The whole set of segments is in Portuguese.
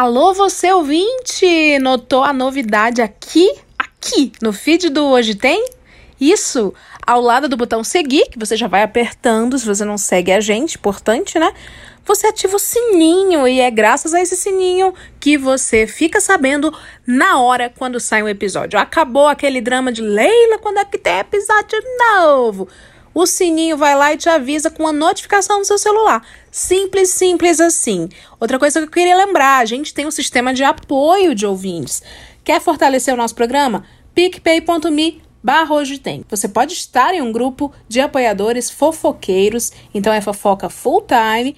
Alô, você ouvinte! Notou a novidade aqui? Aqui no feed do Hoje Tem? Isso, ao lado do botão seguir, que você já vai apertando se você não segue a gente, importante, né? Você ativa o sininho e é graças a esse sininho que você fica sabendo na hora quando sai um episódio. Acabou aquele drama de Leila, quando é que tem episódio novo? O sininho vai lá e te avisa com a notificação no seu celular. Simples, simples assim. Outra coisa que eu queria lembrar: a gente tem um sistema de apoio de ouvintes. Quer fortalecer o nosso programa? picpay.me barra hoje tem. Você pode estar em um grupo de apoiadores fofoqueiros, então é fofoca full time,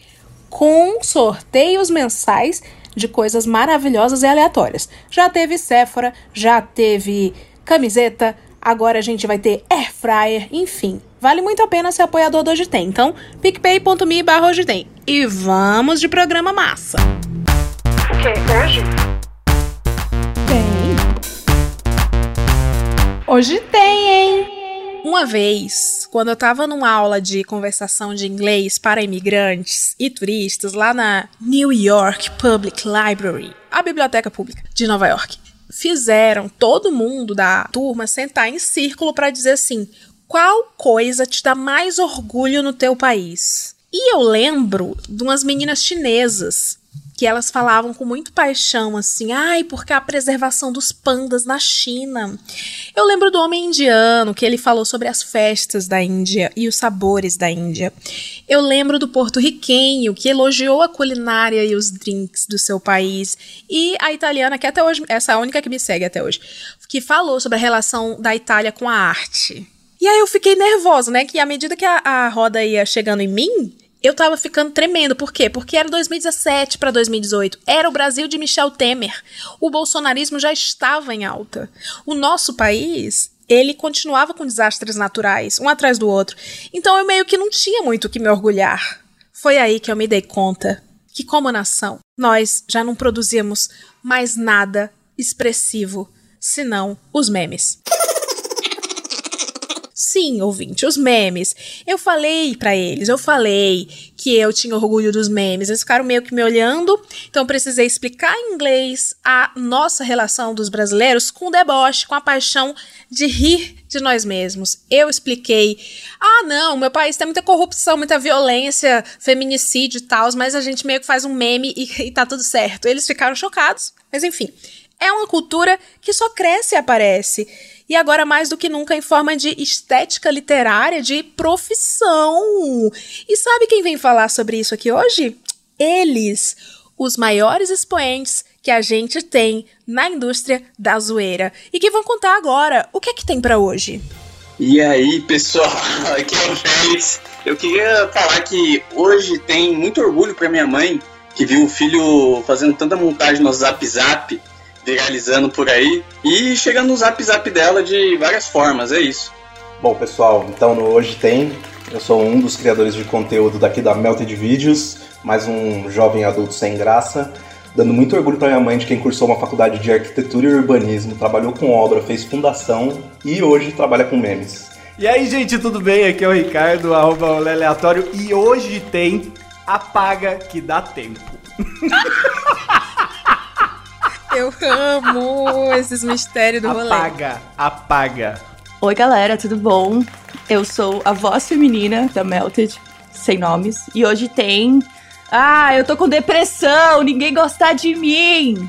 com sorteios mensais de coisas maravilhosas e aleatórias. Já teve Sephora, já teve camiseta, agora a gente vai ter air fryer, enfim. Vale muito a pena ser apoiador do Hoje Tem. Então, picpay.me barra Hoje Tem. E vamos de programa massa. O que? Hoje? Tem. Hoje tem, hein? Uma vez, quando eu tava numa aula de conversação de inglês para imigrantes e turistas lá na New York Public Library, a biblioteca pública de Nova York, fizeram todo mundo da turma sentar em círculo para dizer assim: qual coisa te dá mais orgulho no teu país? E eu lembro de umas meninas chinesas que elas falavam com muito paixão assim, ai, porque a preservação dos pandas na China. Eu lembro do homem indiano, que ele falou sobre as festas da Índia e os sabores da Índia. Eu lembro do porto-riquenho, que elogiou a culinária e os drinks do seu país. E a italiana, que até hoje, essa é a única que me segue até hoje, que falou sobre a relação da Itália com a arte. E aí eu fiquei nervosa, né? Que à medida que a, a roda ia chegando em mim, eu tava ficando tremendo. Por quê? Porque era 2017 para 2018. Era o Brasil de Michel Temer. O bolsonarismo já estava em alta. O nosso país, ele continuava com desastres naturais, um atrás do outro. Então eu meio que não tinha muito o que me orgulhar. Foi aí que eu me dei conta que, como nação, nós já não produzíamos mais nada expressivo senão os memes. Sim, ouvinte, os memes. Eu falei para eles, eu falei que eu tinha orgulho dos memes. Eles ficaram meio que me olhando, então precisei explicar em inglês a nossa relação dos brasileiros com o deboche, com a paixão de rir de nós mesmos. Eu expliquei: "Ah, não, meu país tem muita corrupção, muita violência, feminicídio e tal, mas a gente meio que faz um meme e, e tá tudo certo". Eles ficaram chocados, mas enfim, é uma cultura que só cresce e aparece e agora mais do que nunca em forma de estética literária de profissão. E sabe quem vem falar sobre isso aqui hoje? Eles, os maiores expoentes que a gente tem na indústria da zoeira e que vão contar agora o que é que tem para hoje. E aí, pessoal, aqui é o Félix. Eu queria falar que hoje tem muito orgulho para minha mãe que viu o filho fazendo tanta montagem no Zap Zap viralizando por aí e chegando no zap zap dela de várias formas, é isso. Bom, pessoal, então no Hoje Tem, eu sou um dos criadores de conteúdo daqui da Melted Videos, mais um jovem adulto sem graça, dando muito orgulho para minha mãe de quem cursou uma faculdade de arquitetura e urbanismo, trabalhou com obra, fez fundação e hoje trabalha com memes. E aí, gente, tudo bem? Aqui é o Ricardo, arroba o Aleatório, e hoje tem Apaga que dá tempo. Eu amo esses mistérios do rolê. Apaga, apaga. Oi, galera, tudo bom? Eu sou a voz feminina da Melted, sem nomes, e hoje tem. Ah, eu tô com depressão, ninguém gosta de mim.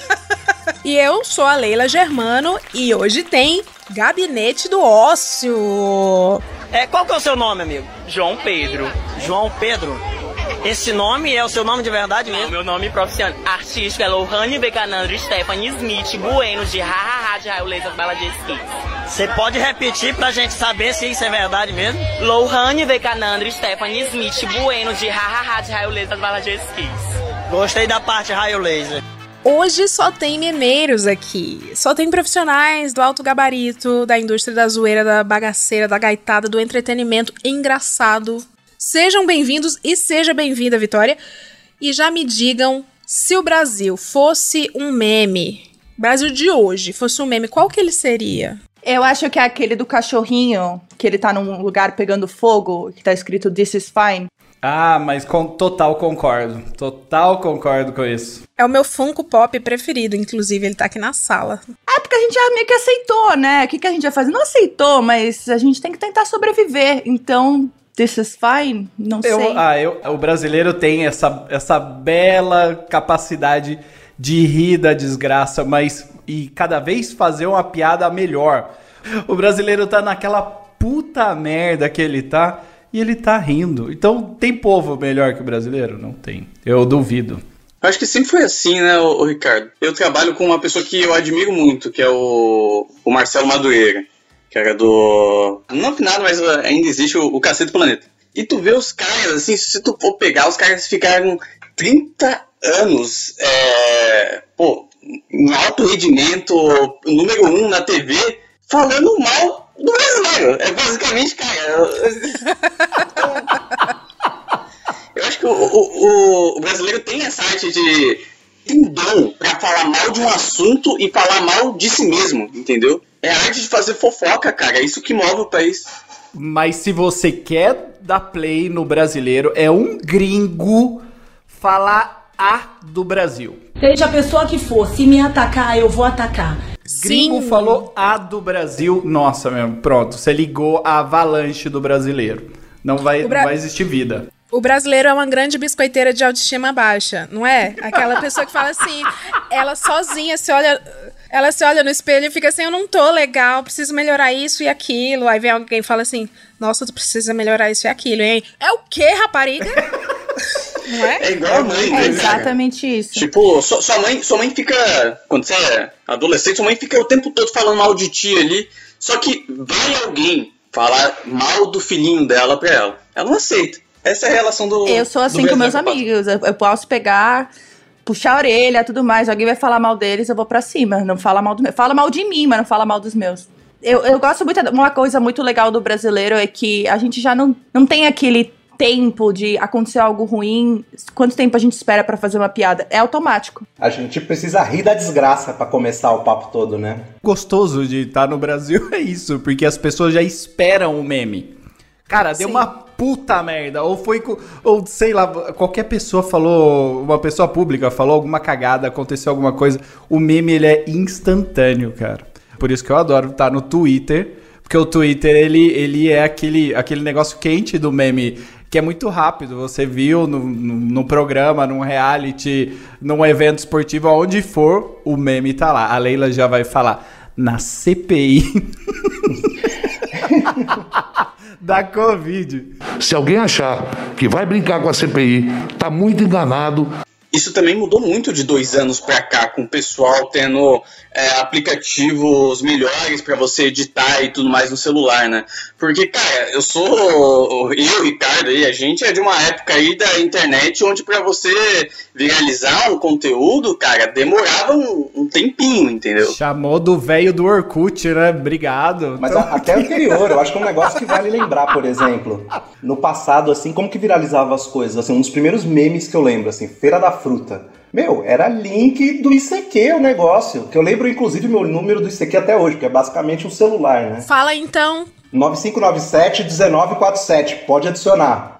e eu sou a Leila Germano e hoje tem Gabinete do Ócio. É, qual que é o seu nome, amigo? João Pedro. João Pedro? Esse nome é o seu nome de verdade mesmo? meu nome profissional artístico é Lohane Becanandro Stephanie Smith Bueno de Hahaha de Raio Laser Bala de Esqui. Você pode repetir pra gente saber se isso é verdade mesmo? Lohane Becanandro Stephanie Smith Bueno de Hahaha de Raio Laser Bala de Esqui. Gostei da parte raio laser. Hoje só tem memeiros aqui. Só tem profissionais do alto gabarito, da indústria da zoeira, da bagaceira, da gaitada, do entretenimento engraçado, Sejam bem-vindos e seja bem-vinda, Vitória. E já me digam se o Brasil fosse um meme, Brasil de hoje fosse um meme, qual que ele seria? Eu acho que é aquele do cachorrinho, que ele tá num lugar pegando fogo, que tá escrito This is fine. Ah, mas com total concordo. Total concordo com isso. É o meu Funko Pop preferido, inclusive, ele tá aqui na sala. É porque a gente já meio que aceitou, né? O que, que a gente vai fazer? Não aceitou, mas a gente tem que tentar sobreviver. Então, this is fine? Não Eu- sei. ah, eu, o brasileiro tem essa, essa bela capacidade de rir da desgraça, mas e cada vez fazer uma piada melhor. O brasileiro tá naquela puta merda que ele tá e ele tá rindo. Então, tem povo melhor que o brasileiro? Não tem. Eu duvido. Eu acho que sempre foi assim, né, ô Ricardo? Eu trabalho com uma pessoa que eu admiro muito, que é o, o Marcelo Madureira, que era do. Não nada, mas ainda existe o, o Cacete do Planeta. E tu vê os caras, assim, se tu for pegar, os caras ficaram 30 anos, é, pô, em alto rendimento, número um na TV, falando mal do brasileiro. É basicamente, cara. Eu acho que o, o, o- brasileiro tem essa arte de. tem dom pra falar mal de um assunto e falar mal de si mesmo, entendeu? É arte de fazer fofoca, cara. É isso que move o país. Mas se você quer dar play no brasileiro, é um gringo falar a do Brasil. Seja a pessoa que for, se me atacar, eu vou atacar. Gringo falou a do Brasil. Nossa, meu, pronto. Você ligou a avalanche do brasileiro. Não vai, Bra- não vai existir vida. O brasileiro é uma grande biscoiteira de autoestima baixa, não é? Aquela pessoa que fala assim, ela sozinha se olha, ela se olha no espelho e fica assim, eu não tô legal, preciso melhorar isso e aquilo. Aí vem alguém e fala assim, nossa, tu precisa melhorar isso e aquilo, hein? É o quê, rapariga? não é? É igual a mãe, É né, cara? exatamente isso. Tipo, sua, sua mãe, sua mãe fica. Quando você é adolescente, sua mãe fica o tempo todo falando mal de ti ali. Só que vai alguém falar mal do filhinho dela pra ela. Ela não aceita. Essa é a relação do. Eu sou do assim com meus amigos. Eu, eu posso pegar, puxar a orelha, tudo mais. Alguém vai falar mal deles, eu vou pra cima. Não fala mal do meu. Fala mal de mim, mas não fala mal dos meus. Eu, eu gosto muito. Uma coisa muito legal do brasileiro é que a gente já não, não tem aquele tempo de acontecer algo ruim. Quanto tempo a gente espera pra fazer uma piada? É automático. A gente precisa rir da desgraça pra começar o papo todo, né? Gostoso de estar no Brasil é isso, porque as pessoas já esperam o meme. Cara, deu Sim. uma puta merda. Ou foi com. Ou sei lá, qualquer pessoa falou. Uma pessoa pública falou alguma cagada, aconteceu alguma coisa. O meme ele é instantâneo, cara. Por isso que eu adoro estar no Twitter. Porque o Twitter, ele, ele é aquele, aquele negócio quente do meme. Que é muito rápido. Você viu no, no, no programa, num reality, num evento esportivo, aonde for, o meme tá lá. A Leila já vai falar. Na CPI. da Covid. Se alguém achar que vai brincar com a CPI, tá muito enganado. Isso também mudou muito de dois anos pra cá, com o pessoal tendo é, aplicativos melhores pra você editar e tudo mais no celular, né? Porque, cara, eu sou. Eu, Ricardo, aí, a gente é de uma época aí da internet onde pra você viralizar um conteúdo, cara, demorava um, um tempinho, entendeu? Chamou do velho do Orkut, né? Obrigado. Mas Então- a- até anterior, eu acho que é um negócio que vale lembrar, por exemplo. No passado, assim, como que viralizava as coisas? Assim, um dos primeiros memes que eu lembro, assim, Feira da Fruta. Meu, era link do ICQ o negócio. Que eu lembro, inclusive, meu número do ICQ até hoje, que é basicamente um celular, né? Fala então. 9597-1947. Pode adicionar.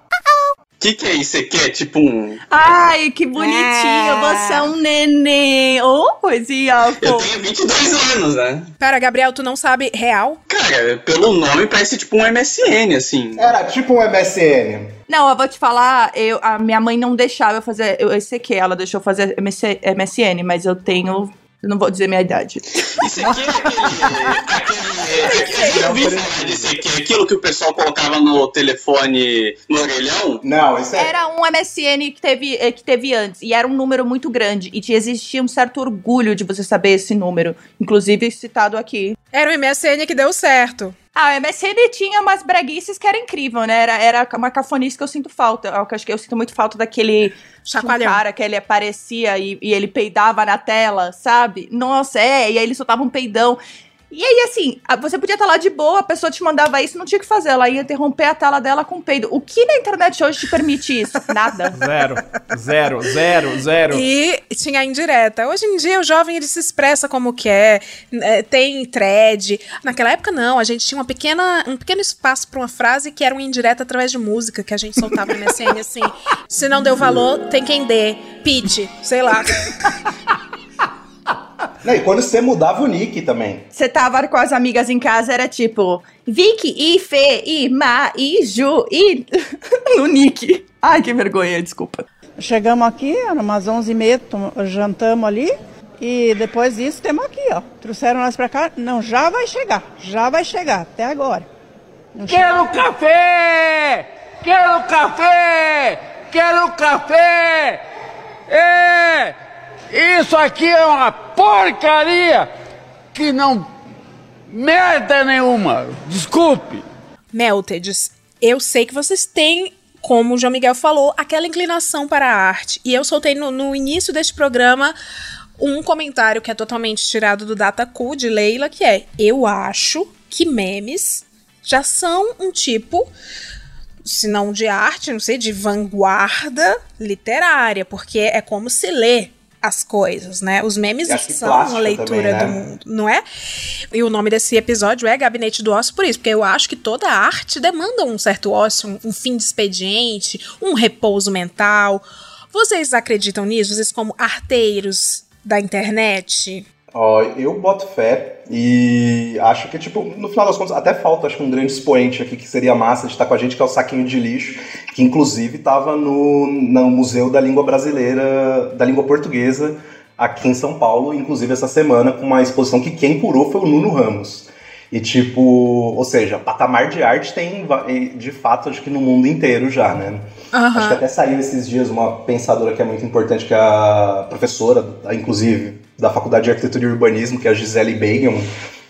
O que, que é isso aqui? É tipo um. Ai, que bonitinho. É. Você é um neném. Ô, coisinha, Eu pô. tenho 22 anos, né? Pera, Gabriel, tu não sabe real? Cara, pelo nome parece tipo um MSN, assim. Era tipo um MSN. Não, eu vou te falar, eu, a minha mãe não deixava eu fazer eu, esse aqui, ela deixou eu fazer MC, MSN, mas eu tenho. Eu não vou dizer minha idade. Isso aqui é aquele. aquele, aqui, aquilo que o pessoal colocava no telefone no orelhão. Não, isso é. Era um MSN que teve, eh, que teve antes, e era um número muito grande, e existia um certo orgulho de você saber esse número, inclusive citado aqui. Era o MSN que deu certo. Ah, o MSN tinha umas breguices que era incrível, né? Era, era uma cafonice que eu sinto falta. Eu acho que eu sinto muito falta daquele Chacoalhão. cara que ele aparecia e, e ele peidava na tela, sabe? Nossa, é, e aí ele soltava um peidão. E aí, assim, você podia estar lá de boa, a pessoa te mandava isso, não tinha o que fazer. Ela ia interromper a tela dela com peido. O que na internet hoje te permite isso? Nada. Zero, zero, zero, zero. E tinha a indireta. Hoje em dia o jovem ele se expressa como quer, é, tem thread. Naquela época não, a gente tinha uma pequena, um pequeno espaço para uma frase que era uma indireta através de música que a gente soltava no MSN assim. Se não deu valor, tem quem dê. Pitch, sei lá. Não, e quando você mudava o nick também. Você tava com as amigas em casa, era tipo Vicky, e Fê, e Ma, e Ju, e. no Nick. Ai, que vergonha, desculpa. Chegamos aqui, eram umas 11h30, tom- jantamos ali. E depois disso, temos aqui, ó. Trouxeram nós pra cá. Não, já vai chegar. Já vai chegar, até agora. Não Quero café! Quero café! Quero café! É! Isso aqui é uma porcaria que não merda nenhuma. Desculpe. Melteds, eu sei que vocês têm, como o João Miguel falou, aquela inclinação para a arte. E eu soltei no, no início deste programa um comentário que é totalmente tirado do Dataku de Leila, que é: Eu acho que memes já são um tipo. Se não de arte, não sei, de vanguarda literária, porque é como se lê as coisas, né? Os memes são uma leitura também, né? do mundo, não é? E o nome desse episódio é Gabinete do Ócio por isso, porque eu acho que toda arte demanda um certo ócio, um, um fim de expediente, um repouso mental. Vocês acreditam nisso? Vocês como arteiros da internet? Ó, eu boto fé e acho que, tipo, no final das contas, até falta, acho que um grande expoente aqui que seria massa de estar com a gente, que é o Saquinho de Lixo, que inclusive estava no, no Museu da Língua Brasileira, da Língua Portuguesa, aqui em São Paulo, inclusive essa semana, com uma exposição que quem curou foi o Nuno Ramos. E tipo, ou seja, patamar de arte tem de fato, acho que no mundo inteiro já, né? Aham. Acho que até saiu esses dias uma pensadora que é muito importante, que é a professora, inclusive, da Faculdade de Arquitetura e Urbanismo, que é a Gisele Begum,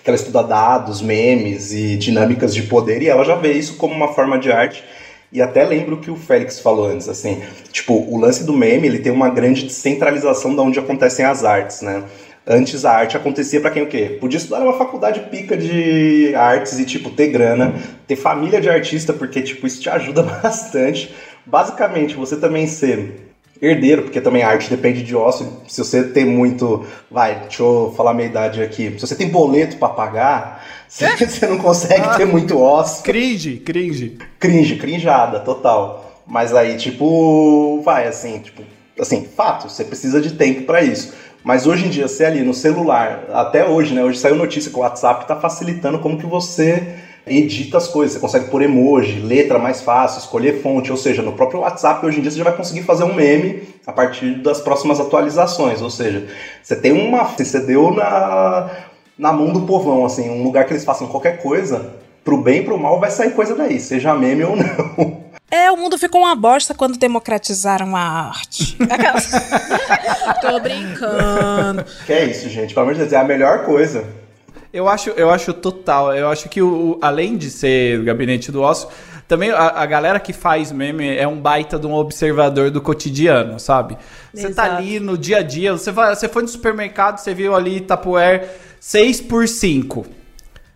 que ela estuda dados, memes e dinâmicas de poder, e ela já vê isso como uma forma de arte. E até lembro que o Félix falou antes, assim, tipo, o lance do meme, ele tem uma grande descentralização de onde acontecem as artes, né? Antes a arte acontecia pra quem o quê? Podia estudar numa faculdade pica de artes e, tipo, ter grana, ter família de artista, porque, tipo, isso te ajuda bastante. Basicamente, você também ser herdeiro, porque também a arte depende de ócio. Se você tem muito. Vai, deixa eu falar a minha idade aqui. Se você tem boleto pra pagar, você, você não consegue ter muito ócio. Cringe, cringe. Cringe, crinjada, total. Mas aí, tipo, vai, assim, tipo, assim, fato, você precisa de tempo pra isso. Mas hoje em dia, você ali no celular, até hoje, né? Hoje saiu notícia que o WhatsApp tá facilitando como que você edita as coisas. Você consegue pôr emoji, letra mais fácil, escolher fonte. Ou seja, no próprio WhatsApp, hoje em dia, você já vai conseguir fazer um meme a partir das próximas atualizações. Ou seja, você tem uma. Você deu na, na mão do povão, assim, um lugar que eles façam qualquer coisa, pro bem e pro mal, vai sair coisa daí, seja meme ou não. É, o mundo ficou uma bosta quando democratizaram a arte. Tô brincando. Que é isso, gente. Pelo amor de Deus, é a melhor coisa. Eu acho, eu acho total. Eu acho que o, além de ser o gabinete do ócio, também a, a galera que faz meme é um baita de um observador do cotidiano, sabe? Você tá ali no dia a dia, você, vai, você foi no supermercado, você viu ali Tupperware 6 por 5.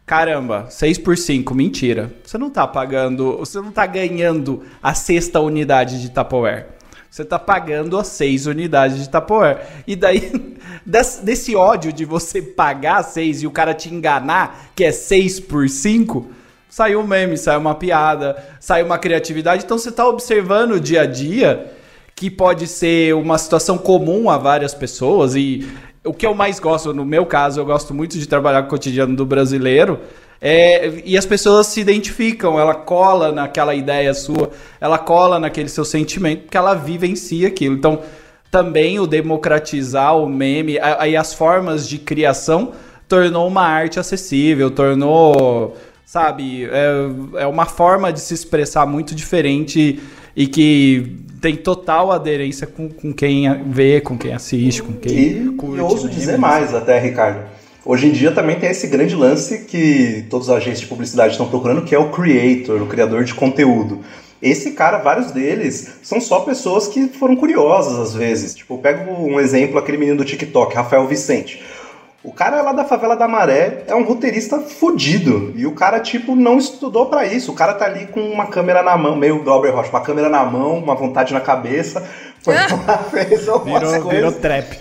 Caramba, 6 por 5, mentira. Você não tá pagando, você não tá ganhando a sexta unidade de Tupperware. Você tá pagando as seis unidades de Tupperware. E daí, des- desse ódio de você pagar seis e o cara te enganar, que é 6 por 5, saiu um meme, saiu uma piada, saiu uma criatividade. Então você tá observando o dia a dia que pode ser uma situação comum a várias pessoas e o que eu mais gosto, no meu caso, eu gosto muito de trabalhar com o cotidiano do brasileiro, é, e as pessoas se identificam, ela cola naquela ideia sua, ela cola naquele seu sentimento, porque ela vivencia aquilo. Então, também o democratizar o meme, aí as formas de criação tornou uma arte acessível, tornou, sabe, é, é uma forma de se expressar muito diferente e que tem total aderência com, com quem vê, com quem assiste, com quem E curte. eu ouso dizer mais até, Ricardo. Hoje em dia também tem esse grande lance que todas as agências de publicidade estão procurando, que é o creator, o criador de conteúdo. Esse cara, vários deles, são só pessoas que foram curiosas às vezes. Tipo, eu pego um exemplo, aquele menino do TikTok, Rafael Vicente. O cara lá da favela da Maré é um roteirista fudido. E o cara, tipo, não estudou para isso. O cara tá ali com uma câmera na mão, meio Glauber Rocha, uma câmera na mão, uma vontade na cabeça. Foi lá, fez algumas Virou, coisas. virou trap.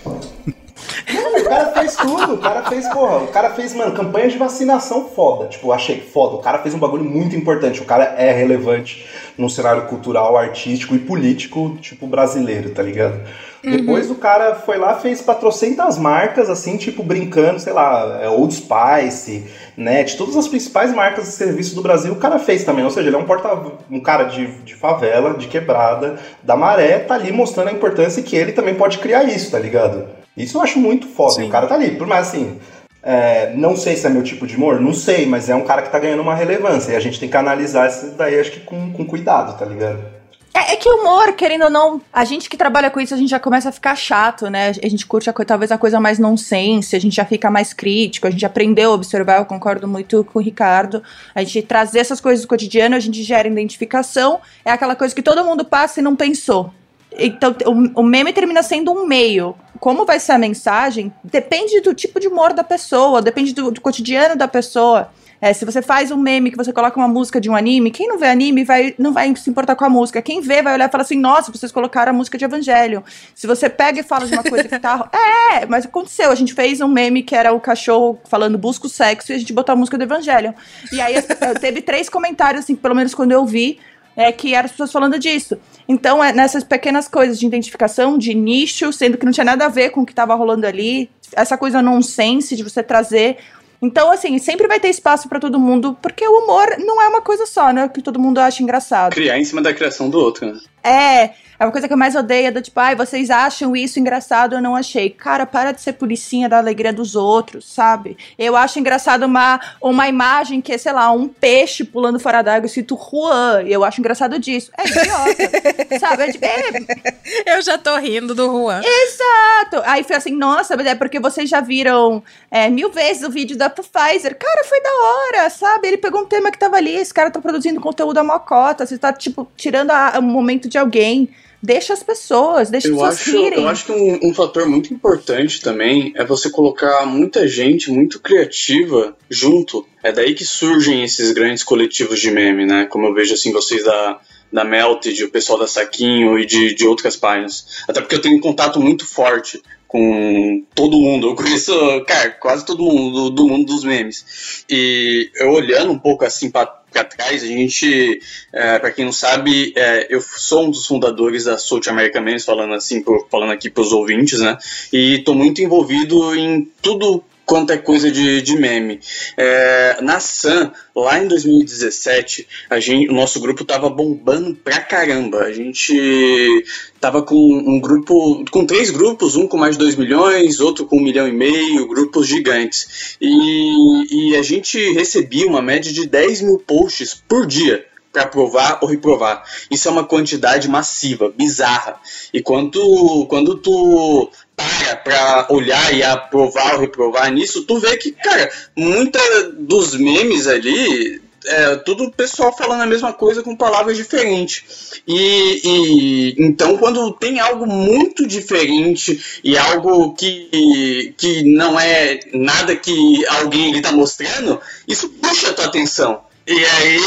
Cara fez tudo. O cara fez, porra, o cara fez, mano, campanha de vacinação foda. Tipo, achei foda. O cara fez um bagulho muito importante. O cara é relevante no cenário cultural, artístico e político, tipo, brasileiro, tá ligado? Depois o cara foi lá, fez patrocentas marcas, assim, tipo, brincando, sei lá, é, Old Spice, Net, todas as principais marcas de serviço do Brasil o cara fez também. Ou seja, ele é um porta um cara de, de favela, de quebrada, da maré, tá ali mostrando a importância que ele também pode criar isso, tá ligado? Isso eu acho muito foda. O cara tá ali. Por mais assim, é, não sei se é meu tipo de humor, não sei, mas é um cara que tá ganhando uma relevância. E a gente tem que analisar isso daí, acho que com, com cuidado, tá ligado? É, é que o humor, querendo ou não, a gente que trabalha com isso, a gente já começa a ficar chato, né? A gente curte a, talvez a coisa mais nonsense, a gente já fica mais crítico, a gente aprendeu a observar, eu concordo muito com o Ricardo. A gente trazer essas coisas do cotidiano, a gente gera identificação, é aquela coisa que todo mundo passa e não pensou. Então, o, o meme termina sendo um meio. Como vai ser a mensagem? Depende do tipo de humor da pessoa, depende do, do cotidiano da pessoa. É, se você faz um meme que você coloca uma música de um anime, quem não vê anime vai, não vai se importar com a música. Quem vê vai olhar e falar assim: nossa, vocês colocaram a música de Evangelho. Se você pega e fala de uma coisa que tá. É, mas aconteceu. A gente fez um meme que era o cachorro falando busca o sexo e a gente botou a música do Evangelho. E aí teve três comentários, assim, pelo menos quando eu vi, é que eram as pessoas falando disso. Então, é nessas pequenas coisas de identificação, de nicho, sendo que não tinha nada a ver com o que estava rolando ali, essa coisa nonsense de você trazer. Então, assim, sempre vai ter espaço pra todo mundo, porque o humor não é uma coisa só, né? Que todo mundo acha engraçado. Criar em cima da criação do outro, né? É, é uma coisa que eu mais odeio, é do tipo, ai, vocês acham isso engraçado, eu não achei. Cara, para de ser policinha da alegria dos outros, sabe? Eu acho engraçado uma, uma imagem que é, sei lá, um peixe pulando fora d'água escrito Juan. Eu acho engraçado disso. É idiota, sabe? É, é, Eu já tô rindo do Juan. Exato! Aí foi assim, nossa, mas é porque vocês já viram é, mil vezes o vídeo da Pfizer. Cara, foi da hora, sabe? Ele pegou um tema que tava ali, esse cara tá produzindo conteúdo a mocota, você tá, tipo, tirando a- o momento de alguém. Deixa as pessoas, deixa as Eu pessoas acho, rirem. eu acho que um, um fator muito importante também é você colocar muita gente muito criativa junto. É daí que surgem esses grandes coletivos de meme, né? Como eu vejo assim, vocês da, da Melted, o pessoal da Saquinho e de, de outras páginas. Até porque eu tenho um contato muito forte com todo mundo. Eu conheço, cara, quase todo mundo do, do mundo dos memes. E eu olhando um pouco assim pra, pra trás, a gente, é, para quem não sabe, é, eu sou um dos fundadores da South America Memes, falando assim, pro- falando aqui pros ouvintes, né? E tô muito envolvido em tudo quanto é coisa de, de meme. É, na Sam, lá em 2017, a gente, o nosso grupo tava bombando pra caramba. A gente tava com um grupo, com três grupos, um com mais de 2 milhões, outro com um milhão e meio, grupos gigantes. E, e a gente recebia uma média de 10 mil posts por dia para aprovar ou reprovar. Isso é uma quantidade massiva, bizarra. E quando, quando tu para pra olhar e aprovar ou reprovar nisso, tu vê que, cara, muita dos memes ali é tudo pessoal falando a mesma coisa com palavras diferentes. E, e então quando tem algo muito diferente e algo que, que não é nada que alguém ele tá mostrando, isso puxa a tua atenção. E aí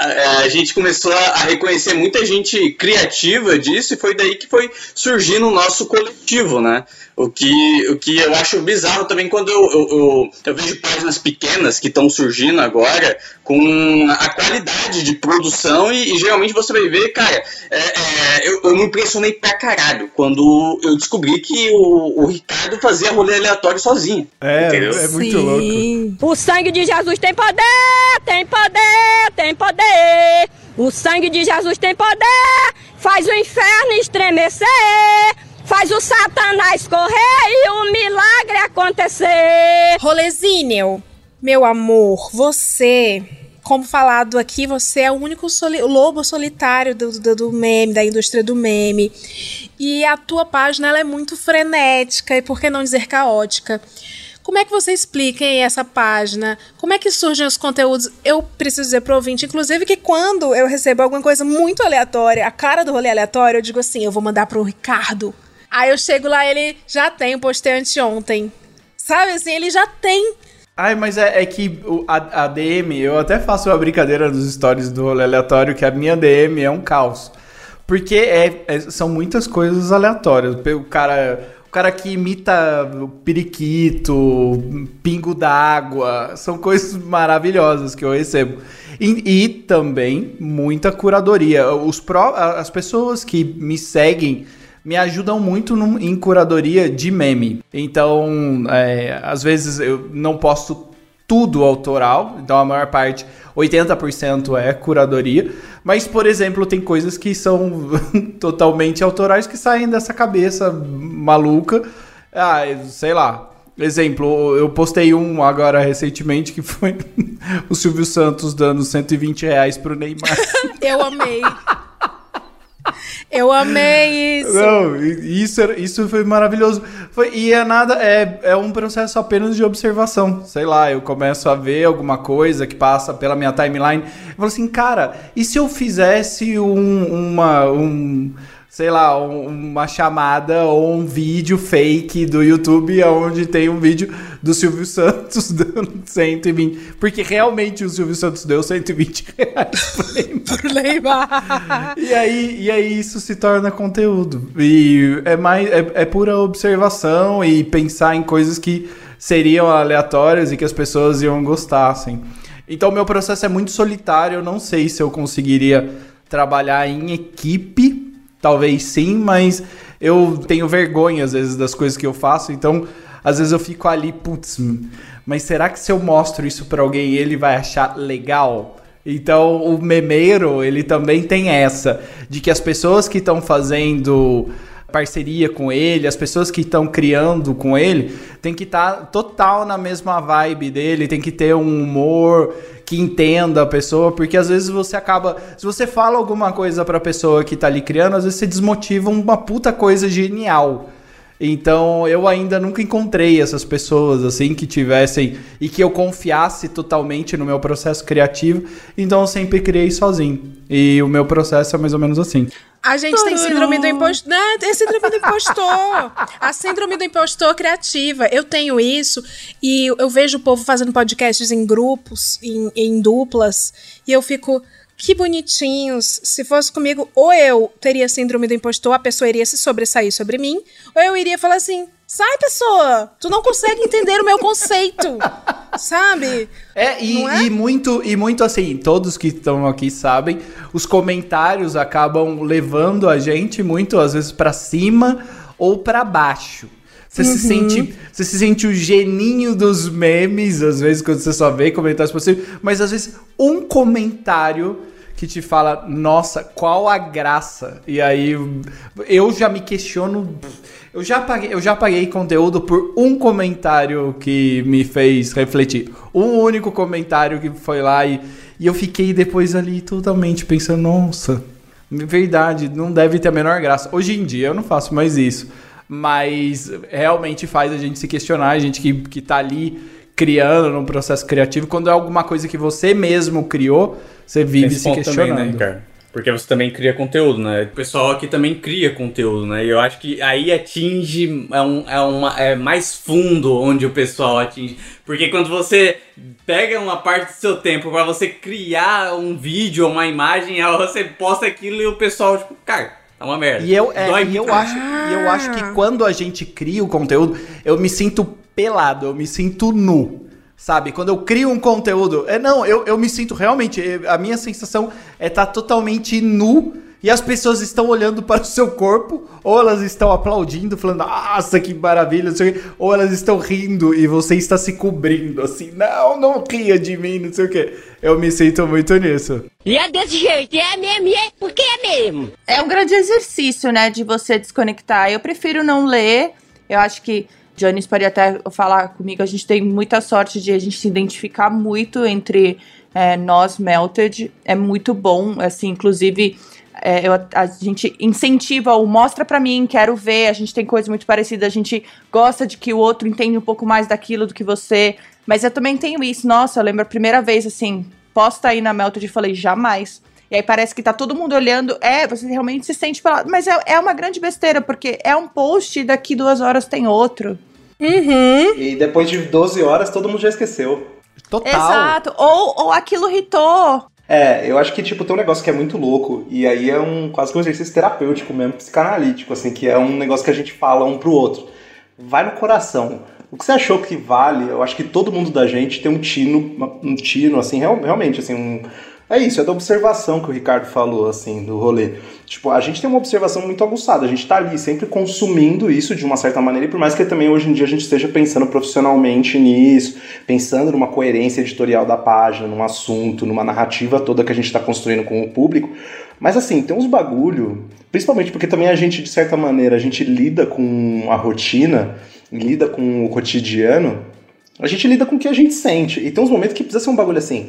a, a gente começou a reconhecer muita gente criativa disso e foi daí que foi surgindo o nosso coletivo, né? O que, o que eu acho bizarro também quando eu, eu, eu, eu vejo páginas pequenas que estão surgindo agora com a qualidade de produção e, e geralmente você vai ver, cara, é, é, eu, eu me impressionei pra caralho quando eu descobri que o, o Ricardo fazia rolê aleatório sozinho. É, entendeu? é muito louco. O sangue de Jesus tem poder, tem poder, tem poder. O sangue de Jesus tem poder, faz o inferno estremecer, faz o Satanás correr e o milagre acontecer. Rolezinho, meu amor, você, como falado aqui, você é o único soli- lobo solitário do, do, do meme, da indústria do meme. E a tua página ela é muito frenética e, por que não dizer caótica. Como é que você explica hein, essa página? Como é que surgem os conteúdos? Eu preciso dizer pro ouvinte, inclusive, que quando eu recebo alguma coisa muito aleatória, a cara do rolê aleatório, eu digo assim, eu vou mandar pro Ricardo. Aí eu chego lá, ele já tem, postei anteontem. Sabe assim, ele já tem. Ai, mas é, é que a, a DM, eu até faço uma brincadeira nos stories do rolê aleatório, que a minha DM é um caos. Porque é, é- são muitas coisas aleatórias. O cara, o cara que imita periquito, pingo d'água, são coisas maravilhosas que eu recebo. E, e também muita curadoria. Os as pessoas que me seguem me ajudam muito num- em curadoria de meme. Então, é, às vezes eu não posto tudo autoral, então a maior parte, 80% é curadoria. Mas, por exemplo, tem coisas que são totalmente autorais que saem dessa cabeça maluca. Ah, sei lá. Exemplo, eu postei um agora recentemente que foi o Silvio Santos dando 120 reais pro Neymar. Eu amei. Eu amei isso. Não, isso, isso foi maravilhoso. Foi, e é nada, é, é um processo apenas de observação. Sei lá, eu começo a ver alguma coisa que passa pela minha timeline. Eu falo assim, cara, e se eu fizesse um, uma. Um, sei lá, um- uma chamada ou um vídeo fake do YouTube onde tem um vídeo do Silvio Santos dando 120. Porque realmente o Silvio Santos deu 120 reais pro Neymar. E aí, e aí isso se torna conteúdo. E é mais é, é pura observação e pensar em coisas que seriam aleatórias e que as pessoas iam gostar, assim. Então meu processo é muito solitário, eu não sei se eu conseguiria trabalhar em equipe, talvez sim, mas eu tenho vergonha às vezes das coisas que eu faço, então às vezes eu fico ali, putz, mas será que se eu mostro isso pra alguém ele vai achar legal? Então o memeiro, ele também tem essa, de que as pessoas que estão fazendo parceria com ele, as pessoas que estão criando com ele, tem que estar total na mesma vibe dele, tem que ter um humor que entenda a pessoa, porque às vezes você acaba, se você fala alguma coisa pra pessoa que tá ali criando, às vezes você desmotiva uma puta coisa genial. Então eu ainda nunca encontrei essas pessoas assim que tivessem e que eu confiasse totalmente no meu processo criativo. Então eu sempre criei sozinho. E o meu processo é mais ou menos assim. A gente tem síndrome do impostor. Não, tem síndrome do impostor. A síndrome do impostor criativa. Eu tenho isso e eu vejo o povo fazendo podcasts em grupos, em, em duplas, e eu fico. Que bonitinhos. Se fosse comigo, ou eu teria síndrome do impostor, a pessoa iria se sobressair sobre mim, ou eu iria falar assim: sai, pessoa, tu não consegue entender o meu conceito. Sabe? É, e, é? e muito, e muito assim, todos que estão aqui sabem, os comentários acabam levando a gente muito, às vezes, pra cima ou pra baixo. Você se Uhum. sente, você se sente o geninho dos memes, às vezes, quando você só vê comentários possíveis, mas às vezes um comentário que te fala, nossa, qual a graça? E aí eu já me questiono. Eu já paguei, eu já paguei conteúdo por um comentário que me fez refletir. Um único comentário que foi lá e, e eu fiquei depois ali totalmente pensando, nossa, verdade, não deve ter a menor graça. Hoje em dia eu não faço mais isso. Mas realmente faz a gente se questionar, a gente que, que tá ali criando num processo criativo, quando é alguma coisa que você mesmo criou, você vive se questionando. Também, né? Porque você também cria conteúdo, né? O pessoal aqui também cria conteúdo, né? E eu acho que aí atinge, é, um, é, uma, é mais fundo onde o pessoal atinge. Porque quando você pega uma parte do seu tempo pra você criar um vídeo ou uma imagem, aí você posta aquilo e o pessoal, tipo, cara, tá uma merda. E eu, é, e eu, acho, e eu acho que quando a gente cria o conteúdo, eu me sinto pelado, eu me sinto nu. Sabe? Quando eu crio um conteúdo. É, não, eu, eu me sinto realmente. A minha sensação é estar totalmente nu e as pessoas estão olhando para o seu corpo, ou elas estão aplaudindo, falando, nossa, que maravilha, não sei o quê, ou elas estão rindo e você está se cobrindo, assim, não, não ria de mim, não sei o quê. Eu me sinto muito nisso. E é desse jeito, é mesmo, é porque é mesmo. É um grande exercício, né, de você desconectar. Eu prefiro não ler. Eu acho que Jones pode até falar comigo. A gente tem muita sorte de a gente se identificar muito entre é, nós, Melted. É muito bom, assim, inclusive. é, eu- a gente incentiva o mostra pra mim, quero ver. A gente tem coisas muito parecidas. A gente gosta de que o outro entenda um pouco mais daquilo do que você. Mas eu também tenho isso. Nossa, eu lembro a primeira vez assim, posta aí na Melted e falei, jamais. E aí parece que tá todo mundo olhando. É, você realmente se sente pelado. Mas é, é uma grande besteira, porque é um post e daqui duas horas tem outro. Uhum. E depois de 12 horas todo mundo já esqueceu. Exato. Ou, ou aquilo irritou. É, eu acho que, tipo, tem um negócio que é muito louco, e aí é um quase que um exercício terapêutico mesmo, psicanalítico, assim, que é um negócio que a gente fala um pro outro. Vai no coração. O que você achou que vale, eu acho que todo mundo da gente tem um tino, um tino, assim, real, realmente, assim, um, é isso, é da observação que o Ricardo falou, assim, do rolê. Tipo, a gente tem uma observação muito aguçada, a gente tá ali sempre consumindo isso de uma certa maneira, e por mais que também hoje em dia a gente esteja pensando profissionalmente nisso, pensando numa coerência editorial da página, num assunto, numa narrativa toda que a gente está construindo com o público. Mas assim, tem uns bagulho, principalmente porque também a gente, de certa maneira, a gente lida com a rotina, lida com o cotidiano, a gente lida com o que a gente sente. E tem uns momentos que precisa ser um bagulho assim.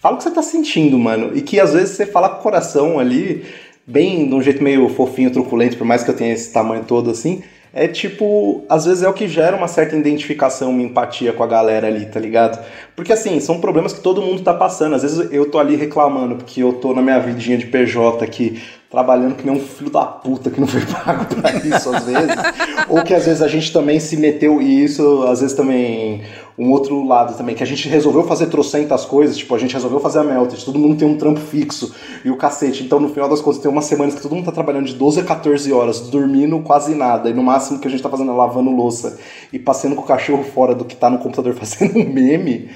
Fala o que você tá sentindo, mano. E que às vezes você fala com o coração ali, bem de um jeito meio fofinho, truculento, por mais que eu tenha esse tamanho todo assim. É tipo, às vezes é o que gera uma certa identificação, uma empatia com a galera ali, tá ligado? Porque assim, são problemas que todo mundo tá passando. Às vezes eu tô ali reclamando porque eu tô na minha vidinha de PJ aqui, trabalhando que nem um filho da puta que não foi pago pra isso às vezes. Ou que às vezes a gente também se meteu, e isso às vezes também um outro lado também, que a gente resolveu fazer trocentas coisas, tipo, a gente resolveu fazer a Melted, todo mundo tem um trampo fixo e o cacete. Então, no final das contas, tem umas semanas que todo mundo tá trabalhando de 12 a 14 horas, dormindo quase nada, e no máximo que a gente tá fazendo é lavando louça e passeando com o cachorro fora do que tá no computador fazendo um meme.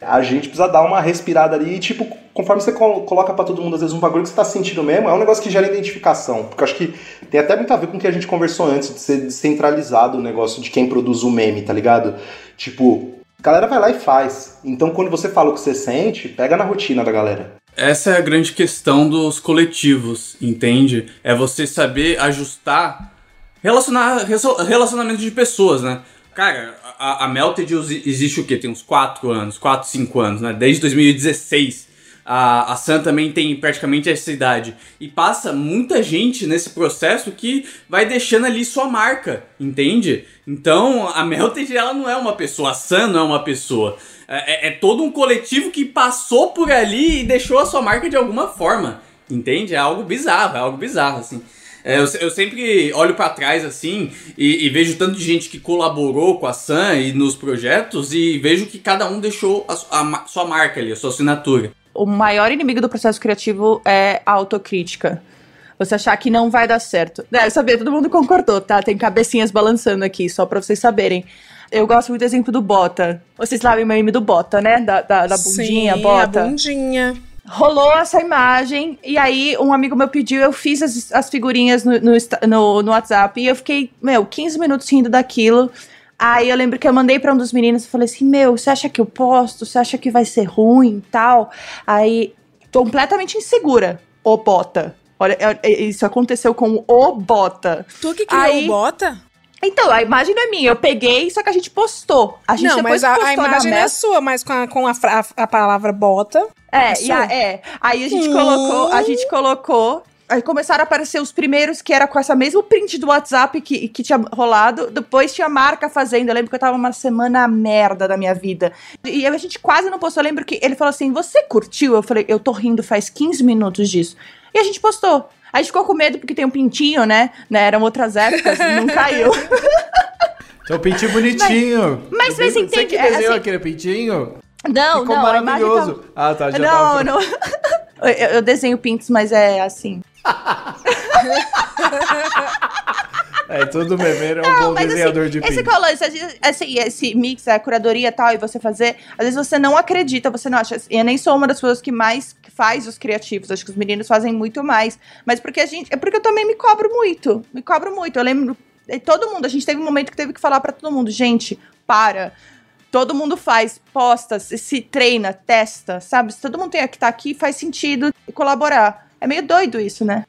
A gente precisa dar uma respirada ali e, tipo, conforme você coloca para todo mundo, às vezes, um bagulho que você tá sentindo mesmo, é um negócio que gera identificação. Porque eu acho que tem até muito a ver com o que a gente conversou antes, de ser descentralizado o negócio de quem produz o meme, tá ligado? Tipo, galera vai lá e faz. Então, quando você fala o que você sente, pega na rotina da galera. Essa é a grande questão dos coletivos, entende? É você saber ajustar relacionar, relacionamento de pessoas, né? Cara, a, a Melted existe o quê? Tem uns 4 anos, 4, 5 anos, né? Desde 2016. A, a Sam também tem praticamente essa idade. E passa muita gente nesse processo que vai deixando ali sua marca, entende? Então a Melted ela não é uma pessoa, a Sam não é uma pessoa. É, é, é todo um coletivo que passou por ali e deixou a sua marca de alguma forma. Entende? É algo bizarro, é algo bizarro, assim. É, eu, eu, sempre olho para trás assim e, e, vejo tanto de gente que colaborou com a Sam e nos projetos e vejo que cada um deixou a, a sua marca ali, a sua assinatura. O maior inimigo do processo criativo é a autocrítica. Você achar que não vai dar certo. É, saber, todo mundo concordou, tá? Tem cabecinhas balançando aqui, só pra vocês saberem. Eu gosto muito do exemplo do Bota. Vocês sabem o meme do Bota, né? Da, da, da bundinha, Sim, Bota. a bundinha rolou essa imagem e aí um amigo meu pediu, eu fiz as, as figurinhas no, no, no, no, WhatsApp e eu fiquei, meu, 15 minutos rindo daquilo. Aí eu lembro que eu mandei para um dos meninos e falei assim: Meu, você acha que eu posto? Você acha que vai ser ruim tal? Aí, completamente insegura. Ô, bota. Olha, é, é, isso aconteceu com o Bota. Tu que criou Aí, o Bota? Então, a imagem não é minha. Eu peguei, só que a gente postou. A gente não, mas a, a imagem é sua, mas com a, com a, a, a palavra bota. É, é, é. Aí a gente hum. colocou, a gente colocou Aí começaram a aparecer os primeiros que era com essa mesmo print do WhatsApp que, que tinha rolado. Depois tinha marca fazendo. Eu lembro que eu tava uma semana merda da minha vida. E a gente quase não postou. Eu lembro que ele falou assim: Você curtiu? Eu falei: Eu tô rindo faz 15 minutos disso. E a gente postou. A gente ficou com medo porque tem um pintinho, né? né? Eram outras épocas, não caiu. Tem um pintinho bonitinho. Mas, mas você entende? Você que desenhou assim, aquele pintinho? Não, Ficou não. maravilhoso. Tá... Ah, tá, já Não, tava... não. Eu, eu desenho pintos, mas é assim. É, todo memeiro é um não, bom desenhador assim, de esse pinto. Colou, esse, esse, esse mix, a curadoria e tal, e você fazer, às vezes você não acredita, você não acha. Eu nem sou uma das pessoas que mais faz os criativos, acho que os meninos fazem muito mais. Mas porque a gente. É porque eu também me cobro muito. Me cobro muito. Eu lembro. Todo mundo, a gente teve um momento que teve que falar para todo mundo, gente, para. Todo mundo faz, posta, se treina, testa, sabe? Se todo mundo tem que estar tá aqui, faz sentido colaborar. É meio doido isso, né?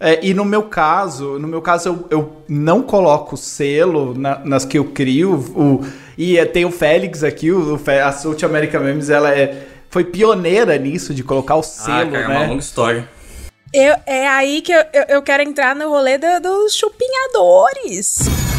É, e no meu caso, no meu caso, eu, eu não coloco selo na, nas que eu crio. O, e é, tem o Félix aqui, o, a South America Memes, ela é, foi pioneira nisso, de colocar o selo, ah, cara, né? É uma longa história. Eu, é aí que eu, eu, eu quero entrar no rolê do, dos chupinhadores.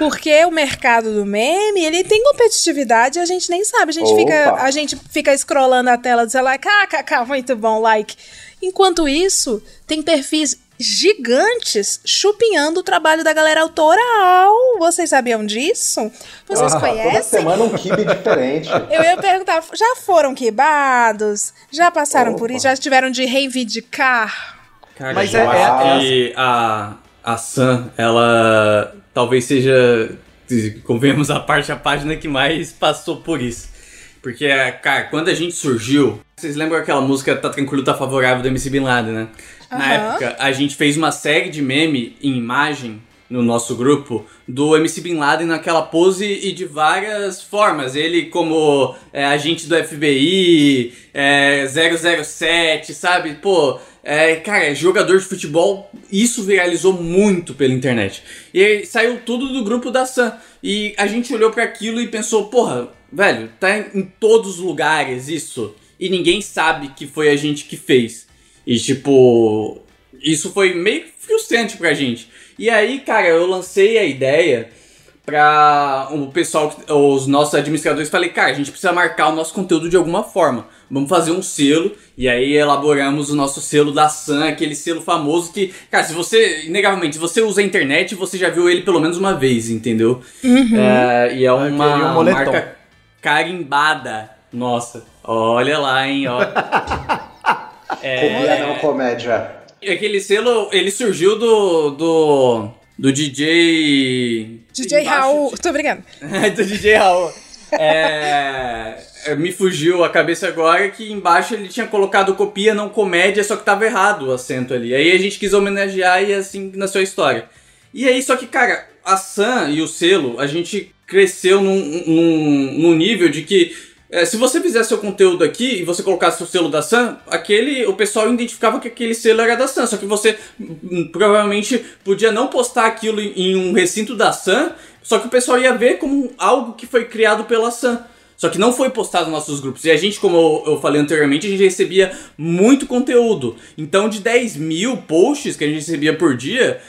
Porque o mercado do meme, ele tem competitividade e a gente nem sabe. A gente, fica, a gente fica scrollando a tela do celular, kkk, muito bom, like. Enquanto isso, tem perfis gigantes chupinhando o trabalho da galera autoral. Vocês sabiam disso? Vocês Ah, Toda conhecem? semana um kibe diferente. Eu ia perguntar, já foram quibados? Já passaram por Opa. isso? Já tiveram de reivindicar? Cara, Mas é- é- é a, a Sam, ela talvez seja, convenhamos, a parte, a página que mais passou por isso. Porque, cara, quando a gente surgiu, vocês lembram aquela música Tá Tranquilo, Tá Favorável do MC Bin Laden, né? Na Aham. época, a gente fez uma série de meme em imagem no nosso grupo do MC Bin Laden naquela pose e de várias formas. Ele como é, agente do FBI, é, 007, sabe? Pô, é, cara, jogador de futebol, isso viralizou muito pela internet. E saiu tudo do grupo da Sam. E a gente olhou pra aquilo e pensou, porra, velho, tá em todos os lugares isso. E ninguém sabe que foi a gente que fez. E tipo, isso foi meio frustrante pra gente. E aí, cara, eu lancei a ideia pra o pessoal, os nossos administradores, falei, cara, a gente precisa marcar o nosso conteúdo de alguma forma. Vamos fazer um selo, e aí elaboramos o nosso selo da Sam, aquele selo famoso que, cara, se você, inegavelmente, se você usa a internet, você já viu ele pelo menos uma vez, entendeu? Uhum. É, e é Aquele uma moletom. marca carimbada. Nossa, olha lá, hein, ó. Comia não comédia. E Aquele selo, ele surgiu do. do. do DJ. DJ Raul. Tô brincando. do DJ Raul. É, é, me fugiu a cabeça agora que embaixo ele tinha colocado copia, não comédia, só que tava errado o acento ali. Aí a gente quis homenagear e assim na sua história. E aí, só que, cara, a Sam e o selo, a gente cresceu num, num, num nível de que é, se você fizesse seu conteúdo aqui e você colocasse o selo da Sam, aquele, o pessoal identificava que aquele selo era da Sam. Só que você hum, provavelmente podia não postar aquilo em, em um recinto da Sam, só que o pessoal ia ver como algo que foi criado pela Sam. Só que não foi postado nos nossos grupos. E a gente, como eu, falei anteriormente, a gente recebia muito conteúdo. Então, de 10 mil posts que a gente recebia por dia,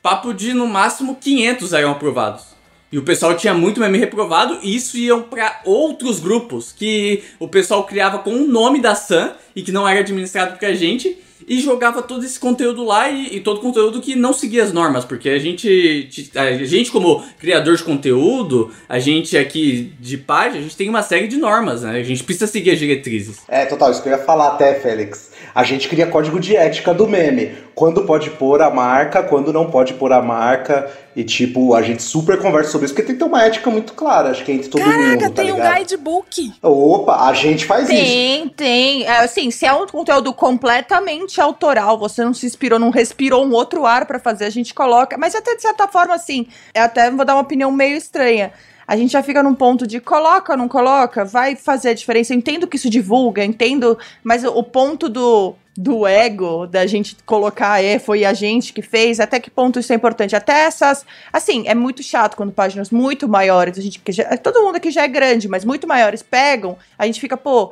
papo de no máximo 500 eram aprovados. E o pessoal tinha muito meme reprovado e isso iam pra outros grupos que o pessoal criava com o nome da Sam e que não era administrado por a gente e jogava todo esse conteúdo lá e, e todo conteúdo que não seguia as normas, porque a gente, a gente como criador de conteúdo, a gente aqui de página, a gente tem uma série de normas, né? A gente precisa seguir as diretrizes. É, total, isso que eu ia falar até, Félix. A gente cria código de ética do meme. Quando pode pôr a marca, quando não pode pôr a marca. E, tipo, a gente super conversa sobre isso, porque tem que ter uma ética muito clara, acho que entre todo mundo, Caraca, tá tem um ligado? guidebook. Opa, a gente faz isso. Tem, tem. É, assim, se é um conteúdo completamente autoral, você não se inspirou, não respirou um outro ar pra fazer, a gente coloca. Mas até de certa forma, assim, eu até vou dar uma opinião meio estranha. A gente já fica num ponto de coloca não coloca, vai fazer a diferença. Eu entendo que isso divulga, entendo, mas o ponto do, do ego, da gente colocar, é, foi a gente que fez, até que ponto isso é importante? Até essas. Assim, é muito chato quando páginas muito maiores, a gente, já- todo mundo aqui já é grande, mas muito maiores pegam, a gente fica, pô,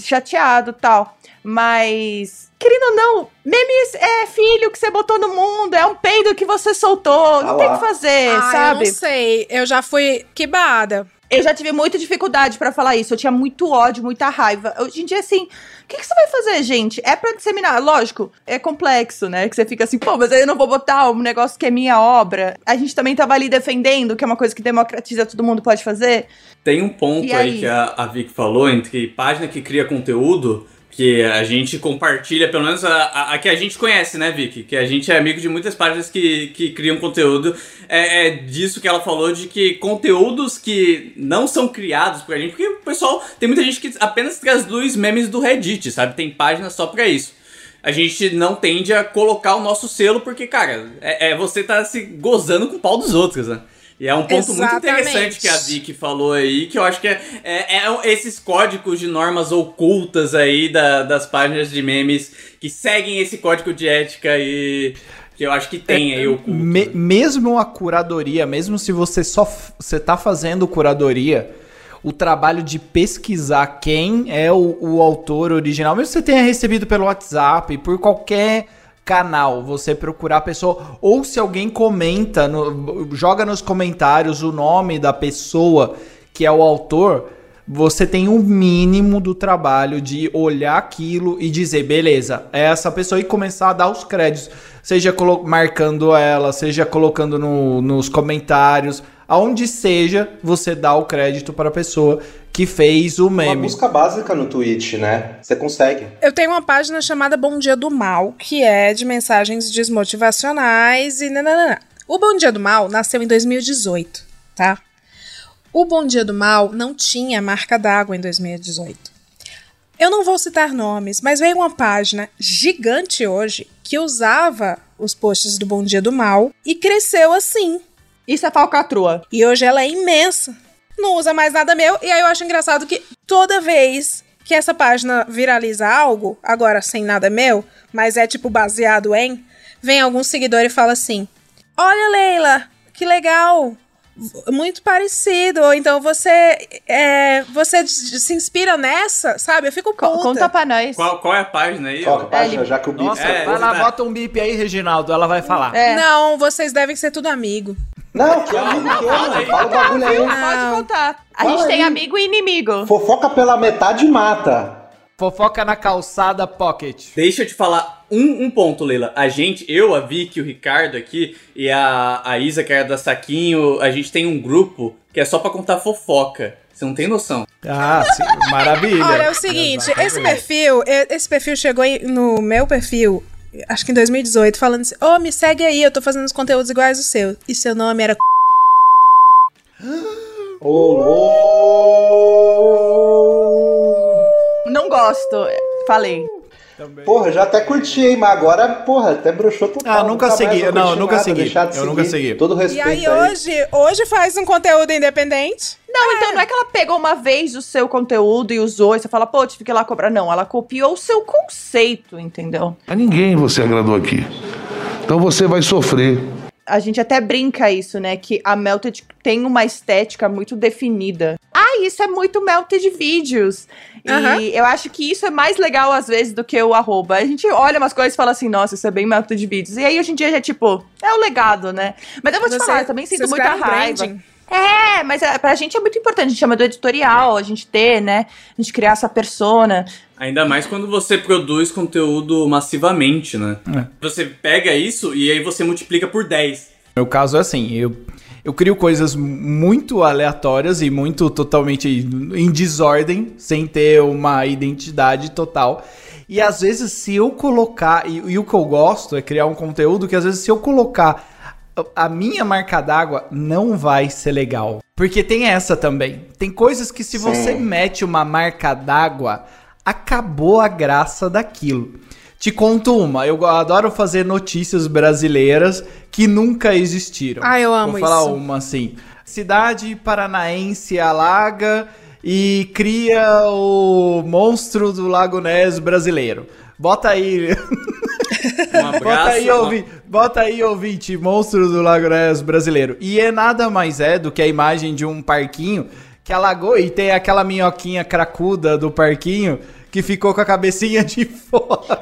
chateado tal. Mas, querendo ou não, memes é filho que você botou no mundo, é um peido que você soltou, não Ah tem o que fazer, Ah, sabe? Eu não sei. Eu já fui quebada. Eu já tive muita dificuldade pra falar isso. Eu tinha muito ódio, muita raiva. Hoje em dia, assim, o que, que você vai fazer, gente? É pra disseminar. Lógico, é complexo, né? Que você fica assim, pô, mas aí eu não vou botar um negócio que é minha obra. A gente também tava ali defendendo, que é uma coisa que democratiza, todo mundo pode fazer. Tem um ponto aí? aí? que a, a Vic falou entre página que cria conteúdo, que a gente compartilha, pelo menos a, a, a que a gente conhece, né, Vic? Que a gente é amigo de muitas páginas que, que criam conteúdo. É, é disso que ela falou, de que conteúdos que não são criados pra gente, porque o pessoal, tem muita gente que apenas traduz memes do Reddit, sabe? Tem página só pra isso. A gente não tende a colocar o nosso selo, porque, cara, é, é você tá se gozando com o pau dos outros, né? E é um ponto muito Exatamente. interessante que a Vicky falou aí, que eu acho que é, é- é esses códigos de normas ocultas aí da- das páginas de memes que seguem esse código de ética aí, que eu acho que tem aí oculto. Me- mesmo a curadoria, mesmo se você só você tá fazendo curadoria, o trabalho de pesquisar quem é o, o autor original, mesmo que você tenha recebido pelo WhatsApp, por qualquer canal, você procurar a pessoa, ou se alguém comenta, no- joga nos comentários o nome da pessoa que é o autor, você tem um mínimo do trabalho de olhar aquilo e dizer, beleza, é essa pessoa e começar a dar os créditos. Seja marcando ela, seja colocando no- nos comentários, aonde seja, você dá o crédito para a pessoa que fez o Uma meme. busca básica no Twitch, né? Você consegue. Eu tenho uma página chamada Bom Dia do Mal, que é de mensagens desmotivacionais e nananã. O Bom Dia do Mal nasceu em 2018, tá? O Bom Dia do Mal não tinha marca d'água em 2018. Eu não vou citar nomes, mas veio uma página gigante hoje que usava os posts do Bom Dia do Mal e cresceu assim. Isso é falcatrua. E hoje ela é imensa. Não usa mais nada meu. E aí eu acho engraçado que toda vez que essa página viraliza algo, agora sem nada meu, mas é tipo baseado em, vem algum seguidor e fala assim: Olha, Leila, que legal. Muito parecido. Ou então você. É, você se inspira nessa, sabe? Eu fico puta. Conta pra nós. Qual, qual é a página aí? Qual é a ó? página? Já que o Bip Nossa, É, vai lá, bota um bip aí, Reginaldo, ela vai falar. É. Não, vocês devem ser tudo amigo. Não, que amigo que é, mano. Fala o bagulho aí. Pode contar. A Fala gente tem aí. amigo e inimigo. Fofoca pela metade mata. Fofoca na calçada pocket. Deixa eu te falar um, um ponto, Leila. A gente, eu, a Vicky, o Ricardo aqui e a, a Isa, que era da Saquinho, a gente tem um grupo que é só pra contar fofoca. Você não tem noção. Ah, sim, maravilha. Olha, é o seguinte, esse Exatamente. perfil, e- esse perfil chegou no meu perfil, acho que em 2018, falando assim, ô, me segue aí, eu tô fazendo os conteúdos iguais ao seu. E seu nome era... Não gosto. Falei. Porra, já até curti, hein? Mas agora, porra, até broxou total. Ah, nunca mais segui. Não, nunca nada, segui. Eu nunca seguir. segui. Todo E respeito aí hoje, hoje faz um conteúdo independente. Não, então não é que ela pegou uma vez o seu conteúdo e usou, e você fala, pô, tive que ir lá cobrar. Não, ela copiou o seu conceito, entendeu? A ninguém você agradou aqui. Então você vai sofrer. A gente até brinca isso, né? Que a Melted tem uma estética muito definida. Ah, isso é muito Melted Vídeos. Aham. E eu acho que isso é mais legal, às vezes, do que o arroba. A gente olha umas coisas e fala assim, nossa, isso é bem Melted Vídeos. E aí, hoje em dia, já é tipo, é o legado, né? Mas eu vou te Você- falar, eu também sinto muita raiva. branding. É, mas é, pra gente é muito importante. A gente chama do editorial, a gente ter, né? A gente criar essa persona. Ainda mais quando você produz conteúdo massivamente, né? É. Você pega isso e aí você multiplica por 10. Meu caso é assim, eu, eu crio coisas muito aleatórias e muito totalmente em desordem, sem ter uma identidade total. E às vezes, se eu colocar. E, e o que eu gosto é criar um conteúdo que às vezes, se eu colocar a- minha marca d'água, não vai ser legal. Porque tem essa também. Tem coisas que, se Sim. você mete uma marca d'água, acabou a graça daquilo. Te conto uma, eu adoro fazer notícias brasileiras que nunca existiram. Ah, eu amo Vou falar isso. uma assim. Cidade paranaense alaga e cria o monstro do Lago Ness brasileiro. Bota aí. Um abraço. Bota aí, ouvi, bota aí, ouvinte, monstro do Lago Ness brasileiro. E é nada mais é do que a imagem de um parquinho que alagou e tem aquela minhoquinha cracuda do parquinho que ficou com a cabecinha de fora.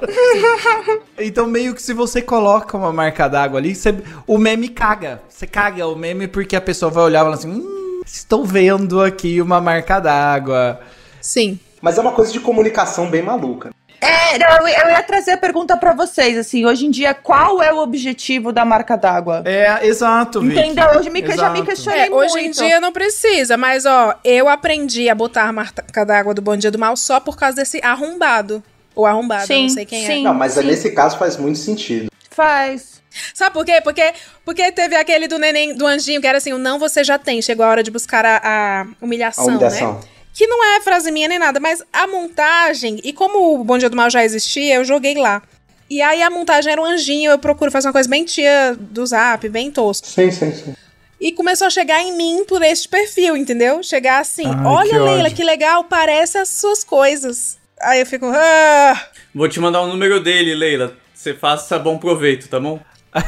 então, meio que se você coloca uma marca d'água ali, você- o meme caga. Você caga o meme porque a pessoa vai olhar e falar assim: hum, estou vendo aqui uma marca d'água. Sim. Mas é uma coisa de comunicação bem maluca. É, não, eu, ia trazer a pergunta pra vocês, assim, hoje em dia, qual é o objetivo da marca d'água? É, exato, Vicky. Entendeu? Hoje me, já me Exato. questionei É, hoje em muito. dia não precisa, mas ó, eu aprendi a botar a marca d'água do Bom Dia do Mal só por causa desse arrombado. Ou arrombado, eu Sim, não sei quem sim. é. Não, mas nesse caso faz muito sentido. Faz. Sabe por quê? Porque, porque teve aquele do neném, do anjinho, que era assim, o não você já tem. Chegou a hora de buscar a, a humilhação, A humilhação. né? Que não é frase minha nem nada, mas a montagem, e como o Bom Dia do Mal já existia, eu joguei lá. E aí a montagem era um anjinho, eu procuro fazer uma coisa bem tia do zap, bem tosco. Sim, sim, sim. E começou a chegar em mim por este perfil, entendeu? Chegar assim, Ai, que olha, Leila, ódio. que legal, parece as suas coisas. Aí eu fico, ah, Vou te mandar o número dele, Leila. Você faça bom proveito, tá bom?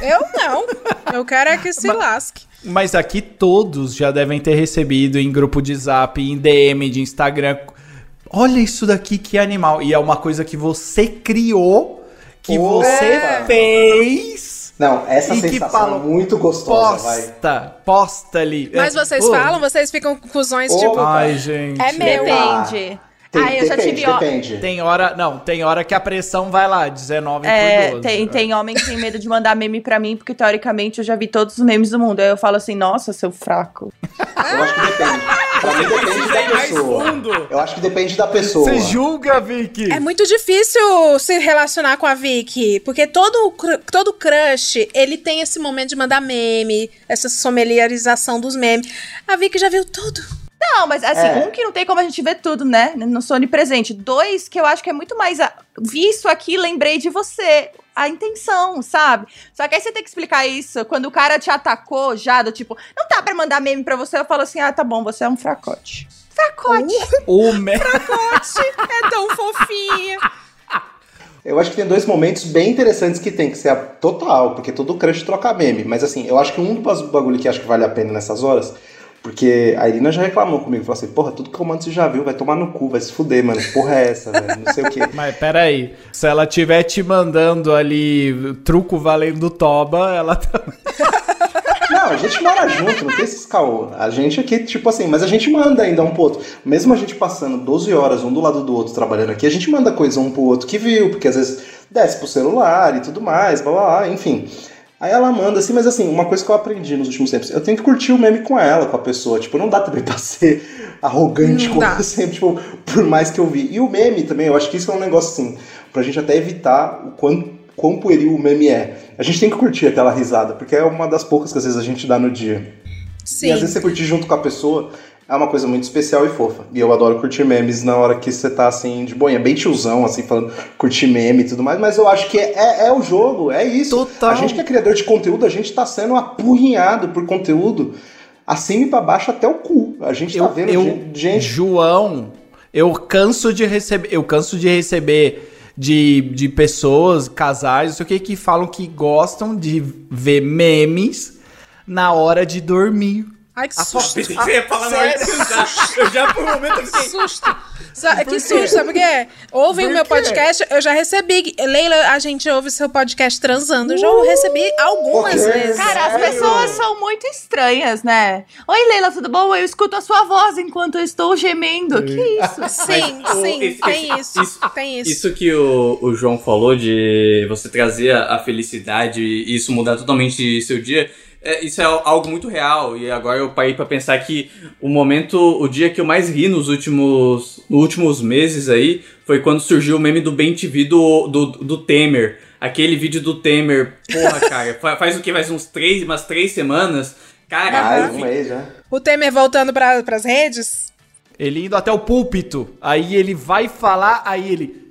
eu não. Eu quero é que se lasque. Mas aqui todos já devem ter recebido em grupo de zap, em DM de Instagram. Olha isso daqui, que animal. E é uma coisa que você criou, que Opa! você fez Não, essa E que sensação falam, é muito gostosa, vai. Posta, posta ali. Mas É, vocês pô. falam, vocês ficam com conclusões Ô, tipo. Ai, gente. É meu. Depende. Tem- ah, eu já depende, tive. ó- depende. Tem hora, não, tem hora que a pressão vai lá, 19 É, por 12. tem, tem homem que tem medo de mandar meme pra mim, porque teoricamente eu já vi todos os memes do mundo. Aí eu falo assim, nossa, seu fraco. Eu acho que depende. Pra mim depende da pessoa. Eu acho que depende da pessoa. Você julga, Vicky? É muito difícil se relacionar com a Vicky, porque todo, todo crush, ele tem esse momento de mandar meme, essa familiarização dos memes. A Vicky já viu tudo. Não, mas assim, É. um que não tem como a gente ver tudo, né? Não sou onipresente. Dois, que eu acho que é muito mais. A... Vi isso aqui, lembrei de você. A intenção, sabe? Só que aí você tem que explicar isso. Quando o cara te atacou já, do tipo, não tá pra mandar meme pra você, eu falo assim: ah, tá bom, você é um fracote. Fracote! O me... É tão fofinha. Eu acho que tem dois momentos bem interessantes que tem que ser a total, porque todo crush troca meme. Mas assim, eu acho que um dos bagulho que acho que vale a pena nessas horas, porque a Irina já reclamou comigo, falou assim, porra, tudo que eu mando você já viu, vai tomar no cu, vai se fuder, mano. que Porra é essa, velho? Não sei o quê. Mas peraí, se ela tiver te mandando ali truco valendo toba, ela tá... Não, a gente mora junto, não tem esses caô. A gente aqui, tipo assim, mas a gente manda ainda um pro outro. Mesmo a gente passando 12 horas um do lado do outro trabalhando aqui, a gente manda coisa um pro outro que viu, porque às vezes desce pro celular e tudo mais, blá blá blá, enfim. Aí ela manda assim, mas assim, uma coisa que eu aprendi nos últimos tempos, eu tenho que curtir o meme com ela, com a pessoa. Tipo, não dá também pra ser arrogante Não com dá. ela sempre, tipo, por mais que eu vi. E o meme também, eu acho que isso é um negócio assim, pra gente até evitar o quanto quão pueril o meme é. A gente tem que curtir aquela risada, porque é uma das poucas que às vezes a gente dá no dia. Sim. E às vezes você curtir junto com a pessoa é uma coisa muito especial e fofa. E eu adoro curtir memes na hora que você tá assim, de boinha, bem tiozão, assim, falando curtir meme e tudo mais, mas eu acho que é, é, é o jogo, é isso. Total. A gente que é criador de conteúdo, a gente tá sendo apurrinhado por conteúdo acima e pra baixo até o cu. A gente tá Eu, vendo eu, gen- gente. João, eu canso de receber, eu canso de receber de, de pessoas, casais, não sei o que, que falam que gostam de ver memes na hora de dormir. Ai, que susto. que você ia falar na hora de Sério? cantar. Eu já por um momento eu Que fiquei. susto. Sa- que quê? susto, sabe por quê? Ouvem o meu podcast, eu já recebi. Leila, a gente ouve seu podcast transando. Eu já recebi algumas vezes. Cara, as pessoas são muito estranhas, né? Oi, Leila, tudo bom? Eu escuto a sua voz enquanto eu estou gemendo. Que isso? Sim, Mas, o- sim, esse- tem esse- isso, tem isso. Isso que o, o João falou de você trazer a, a felicidade e isso mudar totalmente seu dia, é, isso é algo muito real. E agora eu parei pra pensar que o momento, o dia que eu mais ri nos últimos, nos últimos meses aí foi quando surgiu o meme do Ben TV do, do, do Temer. Aquele vídeo do Temer, porra, cara, fa- faz o que? Faz uns três, umas três semanas. Cara, Ah, eu um mês já. O Temer voltando para pras redes. Ele indo até o púlpito, aí ele vai falar, aí ele.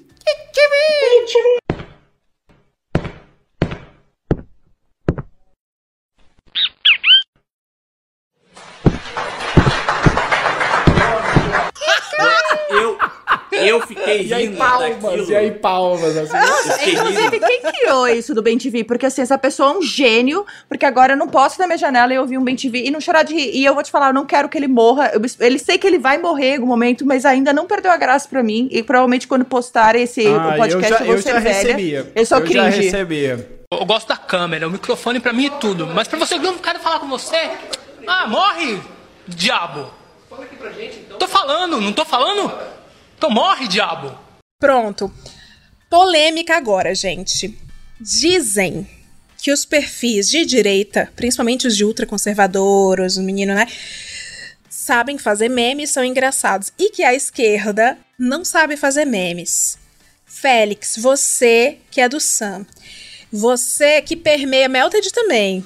eu, eu fiquei E aí rindo palmas, daquilo. e aí palmas, assim. Eu rindo. Inclusive, quem criou isso do Bem TV? Porque assim, essa pessoa é um gênio, porque agora eu não posso ir na minha janela e ouvir um Bem TV e não chorar de rir. E eu vou te falar, eu não quero que ele morra. Eu, ele sei que ele vai morrer em algum momento, mas ainda não perdeu a graça pra mim. E provavelmente quando postar esse Ah, podcast, eu, eu já, vou eu ser já velha. recebia. Eu sou já cringe. recebia. Eu gosto da câmera, o microfone pra mim é tudo. Mas pra você, eu não quero falar com você. Ah, morre, diabo. Fala aqui pra gente, então. Tô falando, não tô falando? Então morre, diabo. Pronto. Polêmica agora, gente. Dizem que os perfis de direita, principalmente os de ultraconservadores, os meninos, né? Sabem fazer memes, são engraçados. E que a esquerda não sabe fazer memes. Félix, você que é do Sam, você que permeia, Melted também,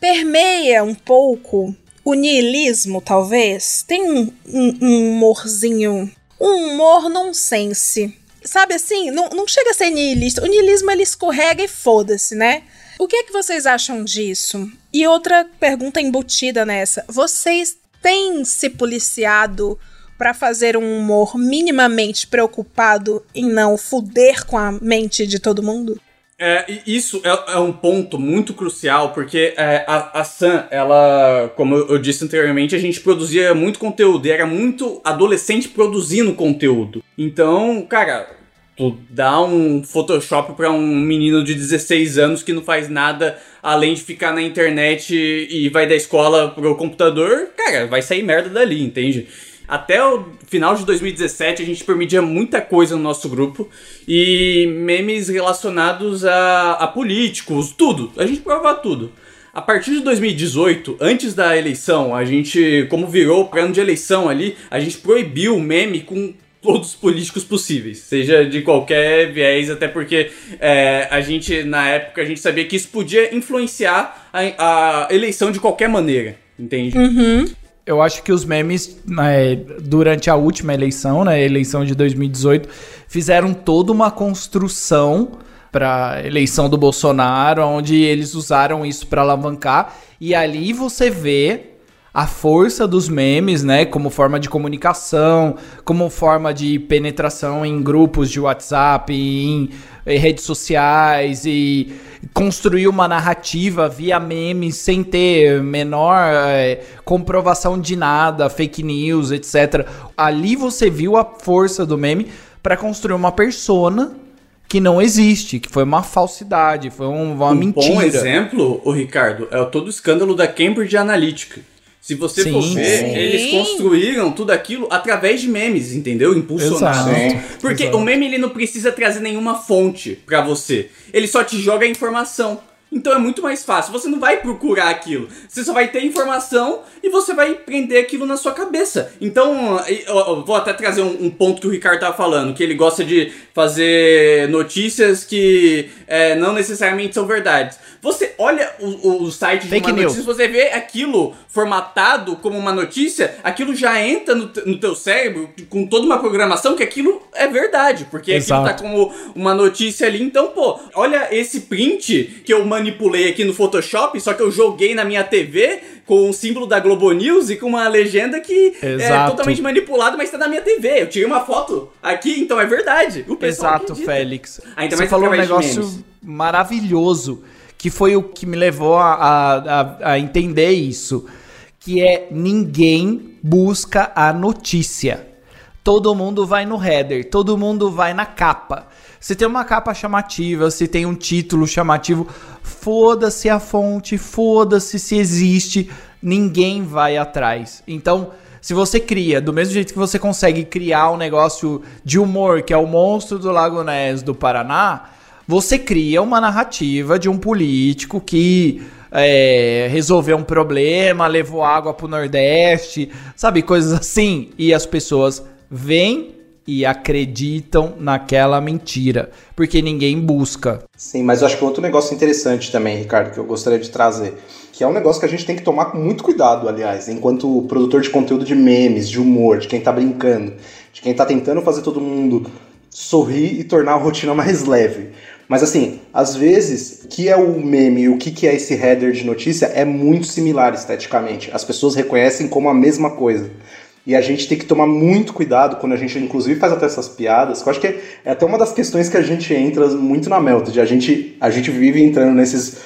permeia um pouco o niilismo, talvez? Tem um, um, um humorzinho, um humor nonsense. Sabe assim, não, não chega a ser niilista. O niilismo ele escorrega e foda-se, né? O que é que vocês acham disso? E outra pergunta embutida nessa: vocês têm se policiado para fazer um humor minimamente preocupado em não fuder com a mente de todo mundo? É, isso é, é um ponto muito crucial, porque é, a, a Sam, ela, como eu disse anteriormente, a gente produzia muito conteúdo, e era muito adolescente produzindo conteúdo. Então, cara, Tu dá um Photoshop pra um menino de 16 anos que não faz nada além de ficar na internet e vai da escola pro computador, cara, vai sair merda dali, entende? Até o final de 2017 a gente permitia muita coisa no nosso grupo e memes relacionados a, a políticos, tudo. A gente provava tudo. A partir de 2018, antes da eleição, a gente, como virou para ano de eleição ali, a gente proibiu o meme com todos os políticos possíveis, seja de qualquer viés, até porque é, a gente, na época, a gente sabia que isso podia influenciar a, a eleição de qualquer maneira, entende? Uhum. Eu acho que os memes, né, durante a última eleição, né, eleição de 2018, fizeram toda uma construção para eleição do Bolsonaro, onde eles usaram isso para alavancar. E ali você vê a força dos memes, né, como forma de comunicação, como forma de penetração em grupos de WhatsApp, em, em redes sociais e construir uma narrativa via memes sem ter menor é, comprovação de nada, fake news, etc. Ali você viu a força do meme para construir uma persona que não existe, que foi uma falsidade, foi um, uma um mentira. bom exemplo, o Ricardo, é todo o escândalo da Cambridge Analytica. Se você Sim, for ver, sim. eles construíram tudo aquilo através de memes, entendeu? Impulsionados. Exato. Porque Exato. o meme ele não precisa trazer nenhuma fonte pra você. Ele só te joga a informação. Então é muito mais fácil. Você não vai procurar aquilo. Você só vai ter informação e você vai prender aquilo na sua cabeça. Então, vou até trazer um, um ponto que o Ricardo tava falando, que ele gosta de fazer notícias que é, não necessariamente são verdades. Você olha o, o site de Fake uma news. notícia, você vê aquilo formatado como uma notícia, aquilo já entra no, no teu cérebro com toda uma programação que aquilo é verdade, porque aquilo Exato. tá como uma notícia ali. Então, pô, olha esse print que eu manipulei aqui no Photoshop, só que eu joguei na minha TV com o símbolo da Globo News e com uma legenda que é Exato. totalmente manipulado, mas tá na minha TV. Eu tirei uma foto aqui, então é verdade. O pessoal Exato, acredita. Félix. Ainda Você mais falou um de negócio maravilhoso, que foi o que me levou a, a, a- entender isso. Que é ninguém busca a notícia. Todo mundo vai no header, todo mundo vai na capa. Se tem uma capa chamativa, se tem um título chamativo, foda-se a fonte, foda-se se existe, ninguém vai atrás. Então, se você cria, do mesmo jeito que você consegue criar um negócio de humor, que é o monstro do Lago Ness do Paraná, você cria uma narrativa de um político que é, resolveu um problema, levou água pro Nordeste, sabe? Coisas assim. E as pessoas veem e acreditam naquela mentira, porque ninguém busca. Sim, mas eu acho que outro negócio interessante também, Ricardo, que eu gostaria de trazer, que é um negócio que a gente tem que tomar com muito cuidado, aliás, enquanto produtor de conteúdo de memes, de humor, de quem tá brincando, de quem tá tentando fazer todo mundo sorrir e tornar a rotina mais leve. Mas assim, às vezes, o que é o meme e o que é esse header de notícia é muito similar esteticamente. As pessoas reconhecem como a mesma coisa. E a gente tem que tomar muito cuidado quando a gente, inclusive, faz até essas piadas, que eu acho que é até uma das questões que a gente entra muito na Melted. A gente, a gente vive entrando nesses,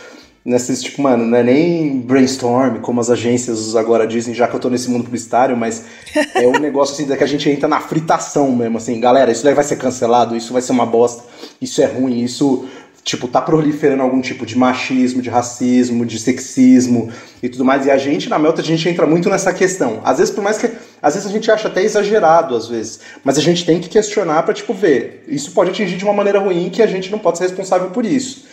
nesses, tipo, mano, não é nem brainstorm, como as agências agora dizem, já que eu tô nesse mundo publicitário, mas é um negócio assim, que a gente entra na fritação mesmo, assim, galera, isso daí vai ser cancelado, isso vai ser uma bosta, isso é ruim, isso tipo, tá proliferando algum tipo de machismo, de racismo, de sexismo e tudo mais. E a gente, na Melta, a gente entra muito nessa questão. Às vezes, por mais que. Às vezes a gente acha até exagerado, às vezes. Mas a gente tem que questionar pra, tipo, ver. Isso pode atingir de uma maneira ruim que a gente não pode ser responsável por isso.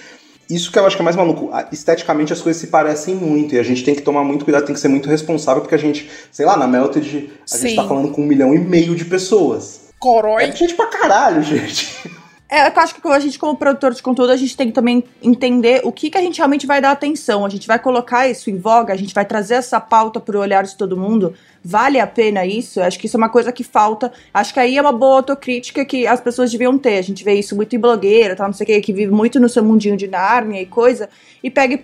Isso que eu acho que é mais maluco. Esteticamente as coisas se parecem muito e a gente tem que tomar muito cuidado, tem que ser muito responsável, porque a gente, sei lá, na Melted a Sim. gente tá falando com um milhão e meio de pessoas. Corói. É gente pra caralho, gente. É, eu acho que a gente, como produtor de conteúdo, a gente tem que também entender o que, que a gente realmente vai dar atenção. A gente vai colocar isso em voga, a gente vai trazer essa pauta pro olhar de todo mundo. Vale a pena isso? Acho que isso é uma coisa que falta. Acho que aí é uma boa autocrítica que as pessoas deviam ter. A gente vê isso muito em blogueira, tal, não sei o que, que vive muito no seu mundinho de Nárnia e coisa, e pega e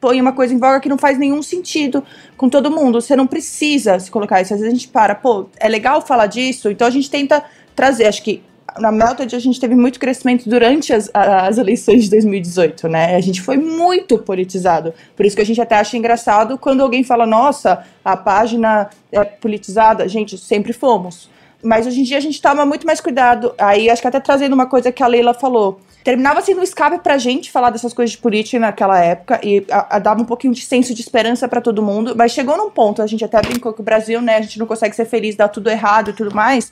põe uma coisa em voga que não faz nenhum sentido com todo mundo. Você não precisa se colocar isso. Às vezes a gente para, pô, é legal falar disso, então a gente tenta trazer. Acho que na Melted a gente teve muito crescimento durante as, as eleições de 2018, né? A gente foi muito politizado. Por isso que a gente até acha engraçado quando alguém fala, nossa, a página é politizada. Gente, sempre fomos. Mas hoje em dia a gente toma muito mais cuidado. Aí acho que até trazendo uma coisa que a Leila falou. Terminava sendo um escape pra gente falar dessas coisas de política naquela época e a, a dava um pouquinho de senso de esperança pra todo mundo. Mas chegou num ponto, a gente até brincou que o Brasil, né, a gente não consegue ser feliz, dá tudo errado e tudo mais,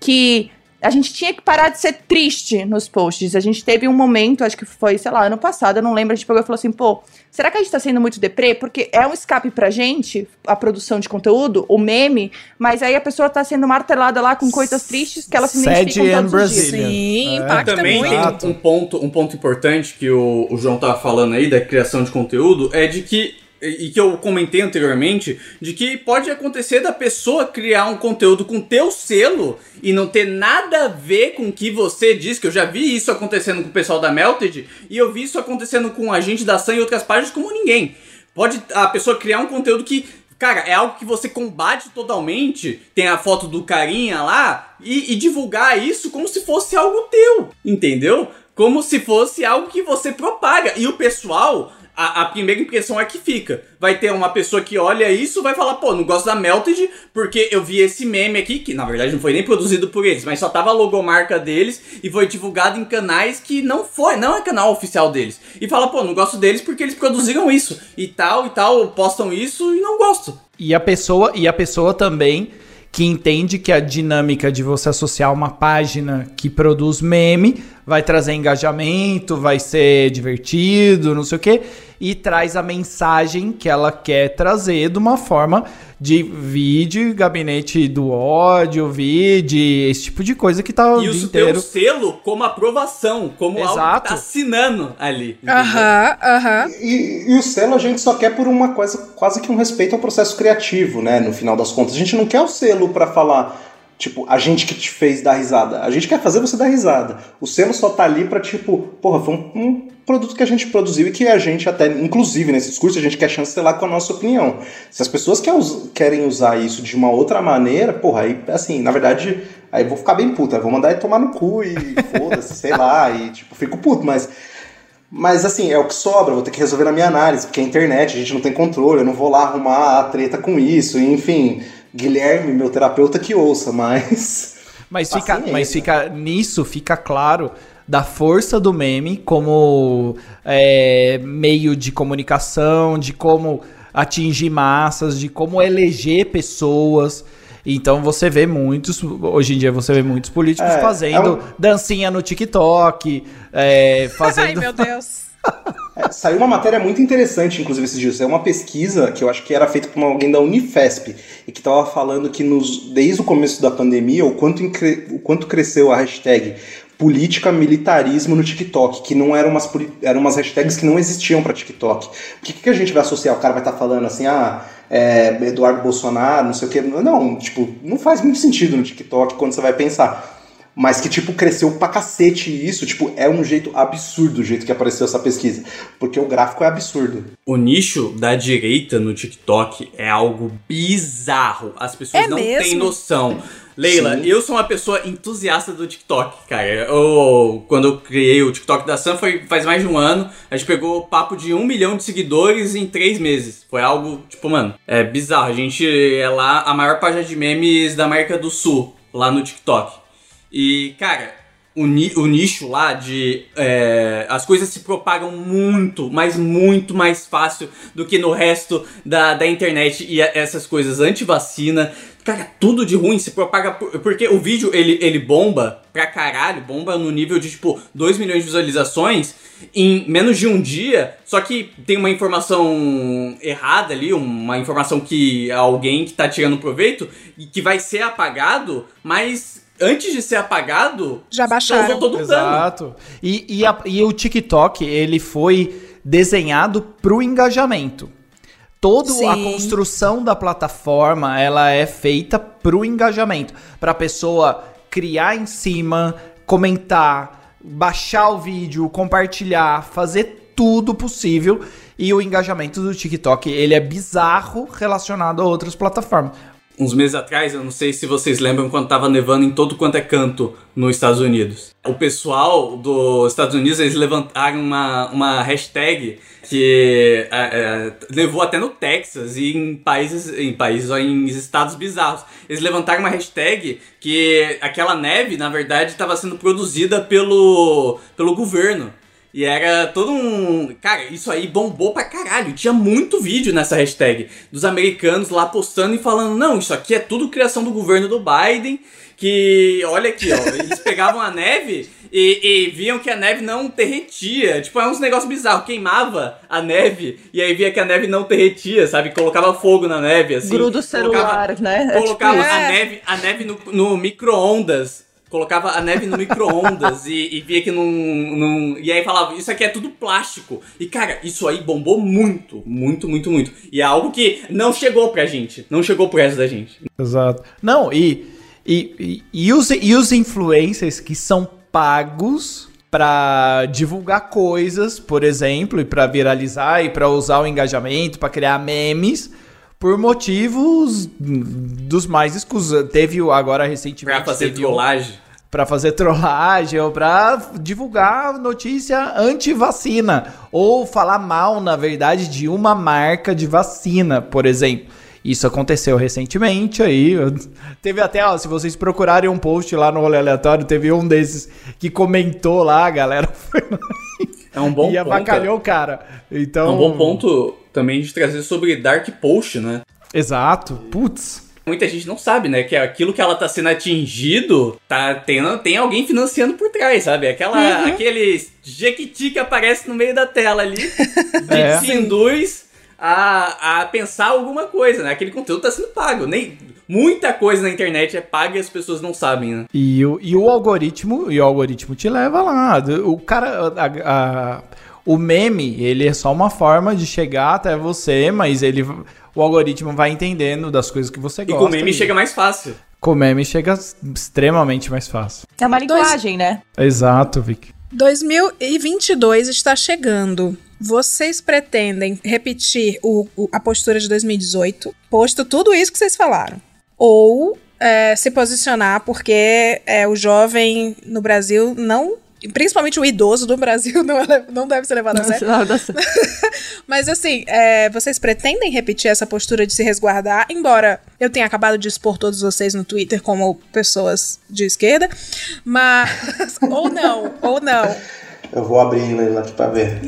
que a gente tinha que parar de ser triste nos posts. A gente teve um momento, acho que foi, sei lá, ano passado, eu não lembro, a gente pegou e falou assim, pô, será que a gente tá sendo muito deprê? Porque é um escape pra gente, a produção de conteúdo, o meme, mas aí a pessoa tá sendo martelada lá com coisas tristes que ela se identificam todos os dias. Sim, É. impacta Também muito. tem um ponto, um ponto importante que o, o João tava falando aí da criação de conteúdo, é de que e que eu comentei anteriormente, de que pode acontecer da pessoa criar um conteúdo com teu selo e não ter nada a ver com o que você diz, que eu já vi isso acontecendo com o pessoal da Melted, e eu vi isso acontecendo com a gente da Sam e outras páginas como ninguém. Pode a pessoa criar um conteúdo que Cara, é algo que você combate totalmente. Tem a foto do carinha lá e, e divulgar isso como se fosse algo teu, entendeu? Como se fosse algo que você propaga. E o pessoal, a, a primeira impressão é que fica. Vai ter uma pessoa que olha isso vai falar, pô, não gosto da Melted porque eu vi esse meme aqui, que na verdade não foi nem produzido por eles, mas só tava a logomarca deles e foi divulgado em canais que não foi, não é canal oficial deles. E fala, pô, não gosto deles porque eles produziram isso e tal e tal, postam isso e não gosto. E a pessoa, e a pessoa também que entende que a dinâmica de você associar uma página que produz meme vai trazer engajamento, vai ser divertido, não sei o quê, e traz a mensagem que ela quer trazer de uma forma de vídeo, gabinete do ódio, vídeo, esse tipo de coisa que tá o E dia isso tem um inteiro. selo como aprovação, como algo que Exato. tá assinando ali. Aham, aham. E, e o selo a gente só quer por uma coisa, quase que um respeito ao processo criativo, né? No final das contas. A gente não quer o selo pra falar, tipo, a gente que te fez dar risada. A gente quer fazer você dar risada. O selo só tá ali pra, tipo, porra, foi um, um produto que a gente produziu e que a gente até, inclusive nesse discurso, a gente quer chancelar com a nossa opinião. Se as pessoas quer querem usar isso de uma outra maneira, porra, aí, assim, na verdade, aí vou ficar bem puta. Vou mandar ele tomar no cu e foda-se, sei lá, e, tipo, fico puto, mas. Mas assim, é o que sobra, vou ter que resolver na minha análise, porque a internet, a gente não tem controle, eu não vou lá arrumar a treta com isso, enfim. Guilherme, meu terapeuta, que ouça, mas. Mas fica, Paciência. mas fica nisso fica claro da força do meme como é, meio de comunicação, de como atingir massas, de como eleger pessoas. Então você vê muitos, hoje em dia você vê muitos políticos É, fazendo é um- dancinha no TikTok, é, Ai, fazendo. meu Deus. É, saiu uma matéria muito interessante, inclusive, esses dias. É uma pesquisa que eu acho que era feita por alguém da Unifesp e que estava falando que nos, desde o começo da pandemia, o quanto, o quanto cresceu a hashtag política militarismo no TikTok, que não eram umas, eram umas hashtags que não existiam para TikTok. O que, que a gente vai associar? O cara vai estar falando assim, ah, é, Eduardo Bolsonaro, não sei o quê. Não, tipo, não faz muito sentido no TikTok quando você vai pensar. Mas que, tipo, cresceu pra cacete isso, tipo, é um jeito absurdo o jeito que apareceu essa pesquisa. Porque o gráfico é absurdo. O nicho da direita no TikTok é algo bizarro. As pessoas É não mesmo? têm noção. Leila, Sim. eu sou uma pessoa entusiasta do TikTok, cara. Eu, quando eu criei o TikTok da Sam foi faz mais de um ano. A gente pegou o papo de um milhão de seguidores em três meses. Foi algo, tipo, mano, é bizarro. A gente é lá a maior página de memes da América do Sul, lá no TikTok. E, cara, o, ni- o nicho lá de. é, as coisas se propagam muito, mas muito mais fácil do que no resto da, da internet. E a- essas coisas anti-vacina. Cara, tudo de ruim se propaga. por- porque o vídeo ele, ele bomba pra caralho, bomba no nível de tipo 2 milhões de visualizações em menos de um dia. Só que tem uma informação errada ali, uma informação que alguém que tá tirando proveito e que vai ser apagado, mas antes de ser apagado, Já baixaram. todo dano. Exato. E, e, a- e o TikTok, ele foi desenhado pro engajamento. Toda a construção da plataforma, ela é feita pro engajamento. Pra pessoa criar em cima, comentar, baixar o vídeo, compartilhar, fazer tudo possível. E o engajamento do TikTok, ele é bizarro relacionado a outras plataformas. Uns meses atrás, eu não sei se vocês lembram quando tava nevando em todo quanto é canto nos Estados Unidos. O pessoal dos Estados Unidos, eles levantaram uma, uma hashtag que é, é, levou até no Texas e em países, em países, em estados bizarros. Eles levantaram uma hashtag que aquela neve, na verdade, estava sendo produzida pelo, pelo governo. E era todo um. Cara, isso aí bombou pra caralho. Tinha muito vídeo nessa hashtag dos americanos lá postando e falando: não, isso aqui é tudo criação do governo do Biden. Que, olha aqui, ó, eles pegavam a neve e, e, viam que a neve não derretia. Tipo, é uns negócios bizarros. Queimava a neve e aí via que a neve não derretia, sabe? Colocava fogo na neve, assim. Grudo celular, colocava, né? É Colocava tipo a neve, a neve no, no micro-ondas colocava a neve no micro-ondas e, e via que não, não. E aí falava, isso aqui é tudo plástico. E cara, isso aí bombou muito, muito, muito, muito. E é algo que não chegou pra gente. Não chegou pro resto da gente. Exato. Não, e, e, e, e, os, e os influencers que são pagos para divulgar coisas, por exemplo, e para viralizar e para usar o engajamento, para criar memes. Por motivos dos mais escusos. Teve agora recentemente. Pra fazer trollagem. Pra fazer trollagem ou pra divulgar notícia anti-vacina. Ou falar mal, na verdade, de uma marca de vacina, por exemplo. Isso aconteceu recentemente aí. Teve até, ó, se vocês procurarem um post lá no rolê aleatório, teve um desses que comentou lá, a galera foi lá É um bom e ponto. avacalhou o cara. Então. É um bom ponto também de trazer sobre Dark Post, né? Exato. Putz. Muita gente não sabe, né? Que aquilo que ela tá sendo atingido, tá tendo, tem alguém financiando por trás, sabe? Aquela, Uhum. Aquele jequiti que aparece no meio da tela ali, que É. te induz a, a pensar alguma coisa, né? Aquele conteúdo tá sendo pago. Nem, muita coisa na internet é paga e as pessoas não sabem, né? E o, e o algoritmo, e o algoritmo te leva lá. O cara, a- a- o meme, ele é só uma forma de chegar até você, mas ele, o algoritmo vai entendendo das coisas que você E gosta. com o meme chega mais fácil. Com o meme chega extremamente mais fácil. É uma linguagem, né? Exato, Vic. 2022 está chegando. Vocês pretendem repetir o- o- a postura de 2018, posto tudo isso que vocês falaram? Ou é, se posicionar porque é, o jovem no Brasil não. Principalmente o idoso do Brasil não, é não deve ser levado a sério. Mas assim, é, vocês pretendem repetir essa postura de se resguardar, embora eu tenha acabado de expor todos vocês no Twitter como pessoas de esquerda, mas. ou não, ou não. Eu vou abrir ele aqui pra ver.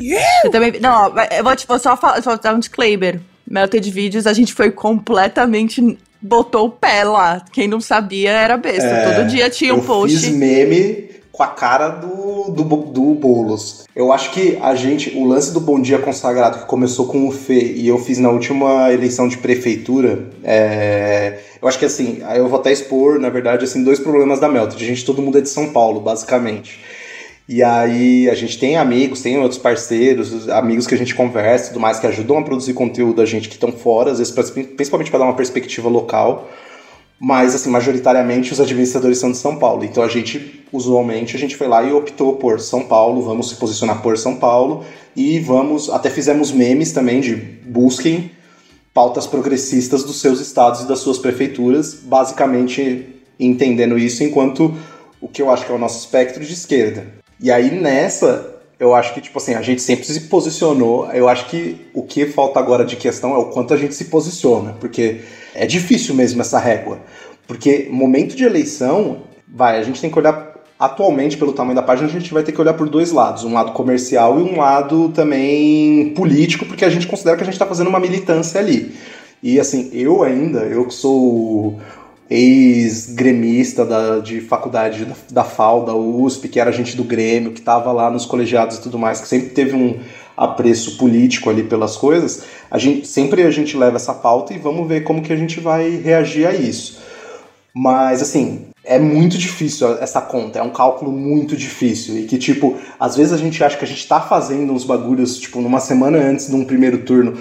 Eu também. Não, eu vou, tipo, só, falar, só dar um disclaimer. Melted Vídeos, a gente foi completamente. Botou o pé lá. Quem não sabia era besta. É, Todo dia tinha um eu post. fiz meme com a cara do, do, do Boulos. Eu acho que a gente, o lance do Bom Dia Consagrado, que começou com o Fê, e eu fiz na última eleição de prefeitura, é, eu acho que assim, eu vou até expor, na verdade, assim, dois problemas da Melted. A gente, todo mundo é de São Paulo, basicamente. E aí a gente tem amigos, tem outros parceiros, amigos que a gente conversa e tudo mais, que ajudam a produzir conteúdo a gente que estão fora, às vezes principalmente para dar uma perspectiva local. Mas, assim, majoritariamente os administradores são de São Paulo. Então a gente, usualmente, a gente foi lá e optou por São Paulo, vamos se posicionar por São Paulo e vamos, até fizemos memes também de busquem pautas progressistas dos seus estados e das suas prefeituras, basicamente entendendo isso enquanto o que eu acho que é o nosso espectro de esquerda. E aí nessa, eu acho que, tipo assim, a gente sempre se posicionou. Eu acho que o que falta agora de questão é o quanto a gente se posiciona, porque é difícil mesmo essa régua. Porque momento de eleição, vai, a gente tem que olhar. Atualmente, pelo tamanho da página, a gente vai ter que olhar por dois lados: um lado comercial e um lado também político, porque a gente considera que a gente está fazendo uma militância ali. E assim, eu ainda, eu que sou ex-gremista da, de faculdade da, da FAO, da USP, que era gente do Grêmio, que estava lá nos colegiados e tudo mais, que sempre teve um apreço político ali pelas coisas, a gente, sempre a gente leva essa pauta e vamos ver como que a gente vai reagir a isso. Mas, assim, é muito difícil essa conta, é um cálculo muito difícil. E que, tipo, às vezes a gente acha que a gente tá fazendo uns bagulhos, tipo, numa semana antes de um primeiro turno.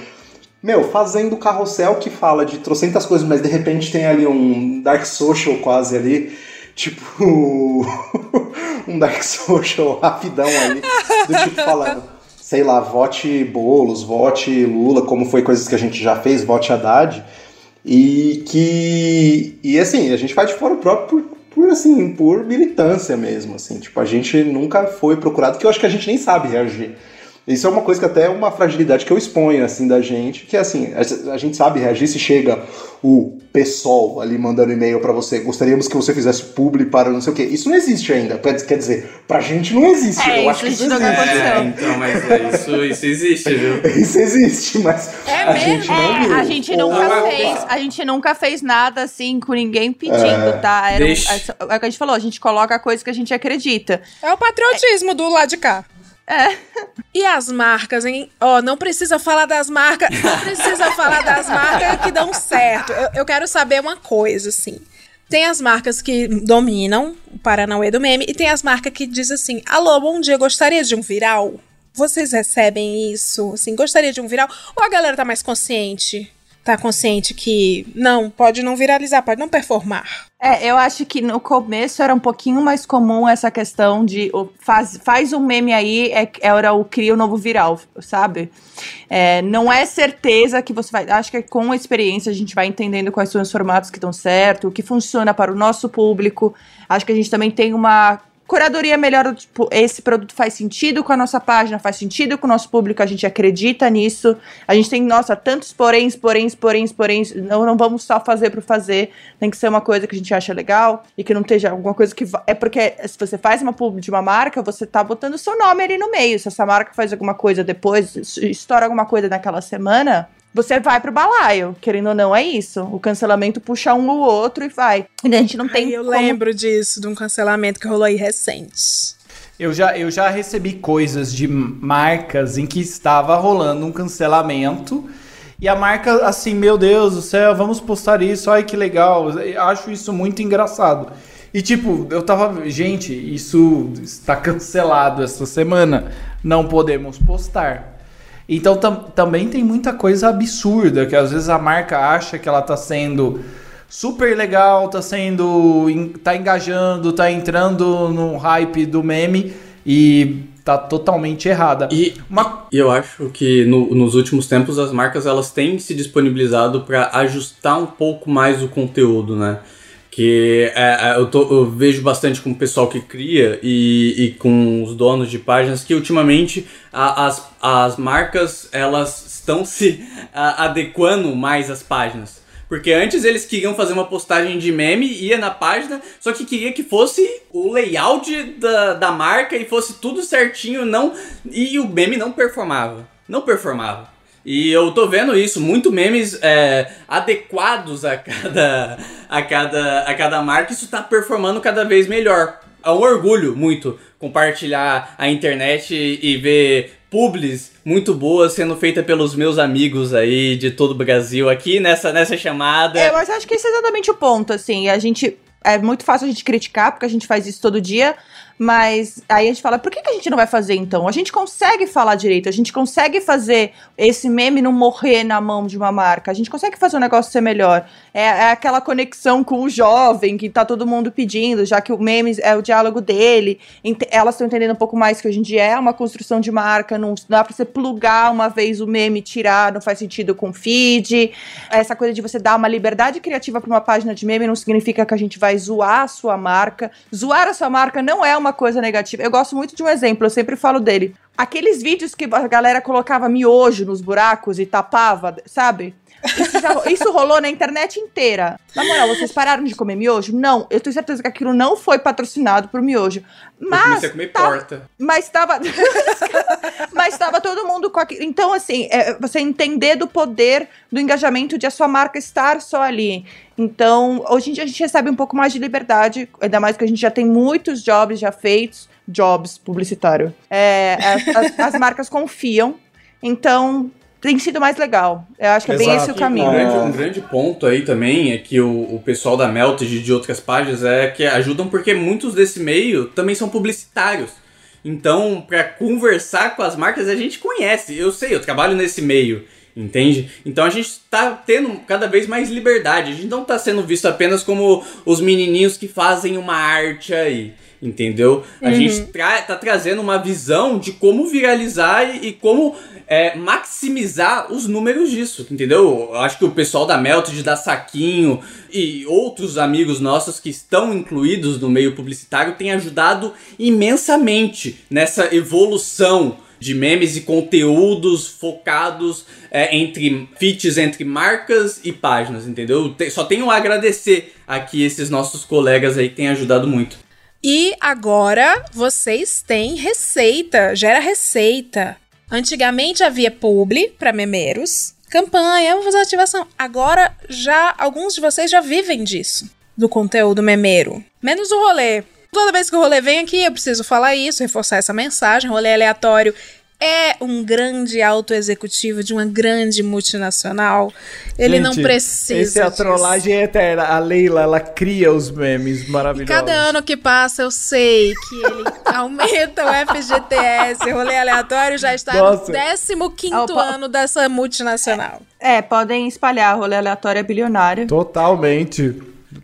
Meu, fazendo carrossel que fala de trocentas coisas, mas de repente tem ali um Dark Social quase ali. Tipo, um Dark Social rapidão ali. Do tipo falando, sei lá, vote Boulos, vote Lula, como foi coisas que a gente já fez, vote Haddad. E que. E assim, a gente faz de fora próprio por, por assim, por militância mesmo, assim. Tipo, a gente nunca foi procurado, que eu acho que a gente nem sabe reagir. Isso é uma coisa que até é uma fragilidade que eu exponho, assim, da gente, que assim, a, gente sabe reagir se chega o PSOL ali mandando e-mail para você, gostaríamos que você fizesse publi para não sei o quê. Isso não existe ainda, quer dizer, pra gente não existe. É, eu acho que isso isso nunca existe. aconteceu. É, então, mas é, isso, isso existe, viu? Isso existe, mas a gente não É, viu. a gente nunca fez, a gente nunca fez nada assim com ninguém pedindo, É. tá? Era um- é, é o que a gente falou, a gente coloca a coisa que a gente acredita. É o patriotismo do lado de cá. É. E as marcas, hein? Ó, não precisa falar das marcas. Não precisa falar das marcas que dão certo. Eu, eu quero saber uma coisa, assim. Tem as marcas que dominam o Paranauê do meme e tem as marcas que dizem assim: Alô, bom dia, gostaria de um viral? Vocês recebem isso? Assim, gostaria de um viral? Ou a galera tá mais consciente? Tá consciente que não, pode não viralizar, pode não performar. É, eu acho que no começo era um pouquinho mais comum essa questão de faz, faz um meme aí, é, era o cria o novo viral, sabe? É, não é certeza que você vai. Acho que com a experiência a gente vai entendendo quais são os formatos que estão certo, o que funciona para o nosso público. Acho que a gente também tem uma curadoria melhor, tipo, esse produto faz sentido com a nossa página, faz sentido com o nosso público, a gente acredita nisso. A gente tem, nossa, tantos poréns, poréns, poréns, poréns. Não, não vamos só fazer por fazer. Tem que ser uma coisa que a gente acha legal e que não esteja alguma coisa que. É porque se você faz uma publi de uma marca, você tá botando o seu nome ali no meio. Se essa marca faz alguma coisa depois, es- estoura alguma coisa naquela semana. Você vai pro balaio, querendo ou não, é isso. O cancelamento puxa um ou outro e vai. E a gente não tem. Ai, eu como- lembro disso, de um cancelamento que rolou aí recente. Eu já, eu já recebi coisas de marcas em que estava rolando um cancelamento e a marca, assim, meu Deus do céu, vamos postar isso, ai que legal. Eu acho isso muito engraçado. E tipo, eu tava, gente, isso está cancelado essa semana, não podemos postar. Então tam- também tem muita coisa absurda que às vezes a marca acha que ela tá sendo super legal, tá sendo. en- tá engajando, tá entrando no hype do meme e tá totalmente errada. E, e eu acho que no- nos últimos tempos as marcas elas têm se disponibilizado para ajustar um pouco mais o conteúdo, né? Que é, é, eu, tô- eu vejo bastante com o pessoal que cria e, e com os donos de páginas que ultimamente a- as, as marcas elas estão se a- adequando mais às páginas. Porque antes eles queriam fazer uma postagem de meme, ia na página, só que queria que fosse o layout da, da marca e fosse tudo certinho, não e o meme não performava. Não performava. E eu tô vendo isso, muito memes é, adequados a cada, a, cada, a cada marca, isso tá performando cada vez melhor. É um orgulho muito compartilhar a internet e, ver publis muito boas sendo feita pelos meus amigos aí de todo o Brasil aqui nessa, nessa chamada. É, mas acho que esse é exatamente o ponto, assim. A gente. É muito fácil a gente criticar, porque a gente faz isso todo dia. Mas aí a gente fala, por que, que a gente não vai fazer então? A gente consegue falar direito, a gente consegue fazer esse meme não morrer na mão de uma marca, a gente consegue fazer o negócio ser melhor. É, é aquela conexão com o jovem que tá todo mundo pedindo, já que o meme é o diálogo dele. Elas estão entendendo um pouco mais que hoje em dia é uma construção de marca, não dá pra você plugar uma vez o meme tirar, não faz sentido com feed. Essa coisa de você dar uma liberdade criativa pra uma página de meme não significa que a gente vai zoar a sua marca. Zoar a sua marca não é uma coisa negativa. Eu gosto muito de um exemplo, eu sempre falo dele. Aqueles vídeos que a galera colocava miojo nos buracos e tapava, sabe? Isso, já- isso rolou na internet inteira. Na moral, vocês pararam de comer miojo? Não, eu tenho certeza que aquilo não foi patrocinado por miojo. eu Mas comecei a comer tá- porta. mas tava. mas tava todo mundo com aquilo. Então, assim, é você entender do poder do engajamento de a sua marca estar só ali. Então, hoje em dia a gente recebe um pouco mais de liberdade, ainda mais que a gente já tem muitos jobs já feitos. Jobs publicitário. É, as- as marcas confiam. Então, tem sido mais legal. Eu acho que é bem esse o caminho. Um grande, um grande ponto aí também é que o, o pessoal da Melted e de outras páginas é que ajudam porque muitos desse meio também são publicitários. Então, para conversar com as marcas, a gente conhece. Eu sei, eu trabalho nesse meio. Entende? Então a gente tá tendo cada vez mais liberdade. A gente não tá sendo visto apenas como os menininhos que fazem uma arte aí. Entendeu? A Uhum. gente tra tá trazendo uma visão de como viralizar e, e como é, maximizar os números disso, entendeu? Eu acho que o pessoal da Melted, da Saquinho e outros amigos nossos que estão incluídos no meio publicitário têm ajudado imensamente nessa evolução de memes e conteúdos focados é, entre feats entre marcas e páginas, entendeu? Te- Só tenho a agradecer aqui esses nossos colegas aí que têm ajudado muito. E agora vocês têm receita, gera receita. Antigamente havia publi para memeiros, campanha, vamos fazer ativação. Agora já alguns de vocês já vivem disso, do conteúdo memeiro. Menos o rolê. Toda vez que o rolê vem aqui, eu preciso falar isso, reforçar essa mensagem. Rolê aleatório é um grande alto executivo de uma grande multinacional. Ele não Gente, precisa. Essa é a disso. trollagem eterna. A Leila, ela cria os memes E maravilhosos. cada ano que passa, eu sei que ele aumenta o FGTS, rolê aleatório, já está Nossa. no 15 Opa. ano dessa multinacional. É, podem espalhar, rolê aleatório é bilionário. Totalmente.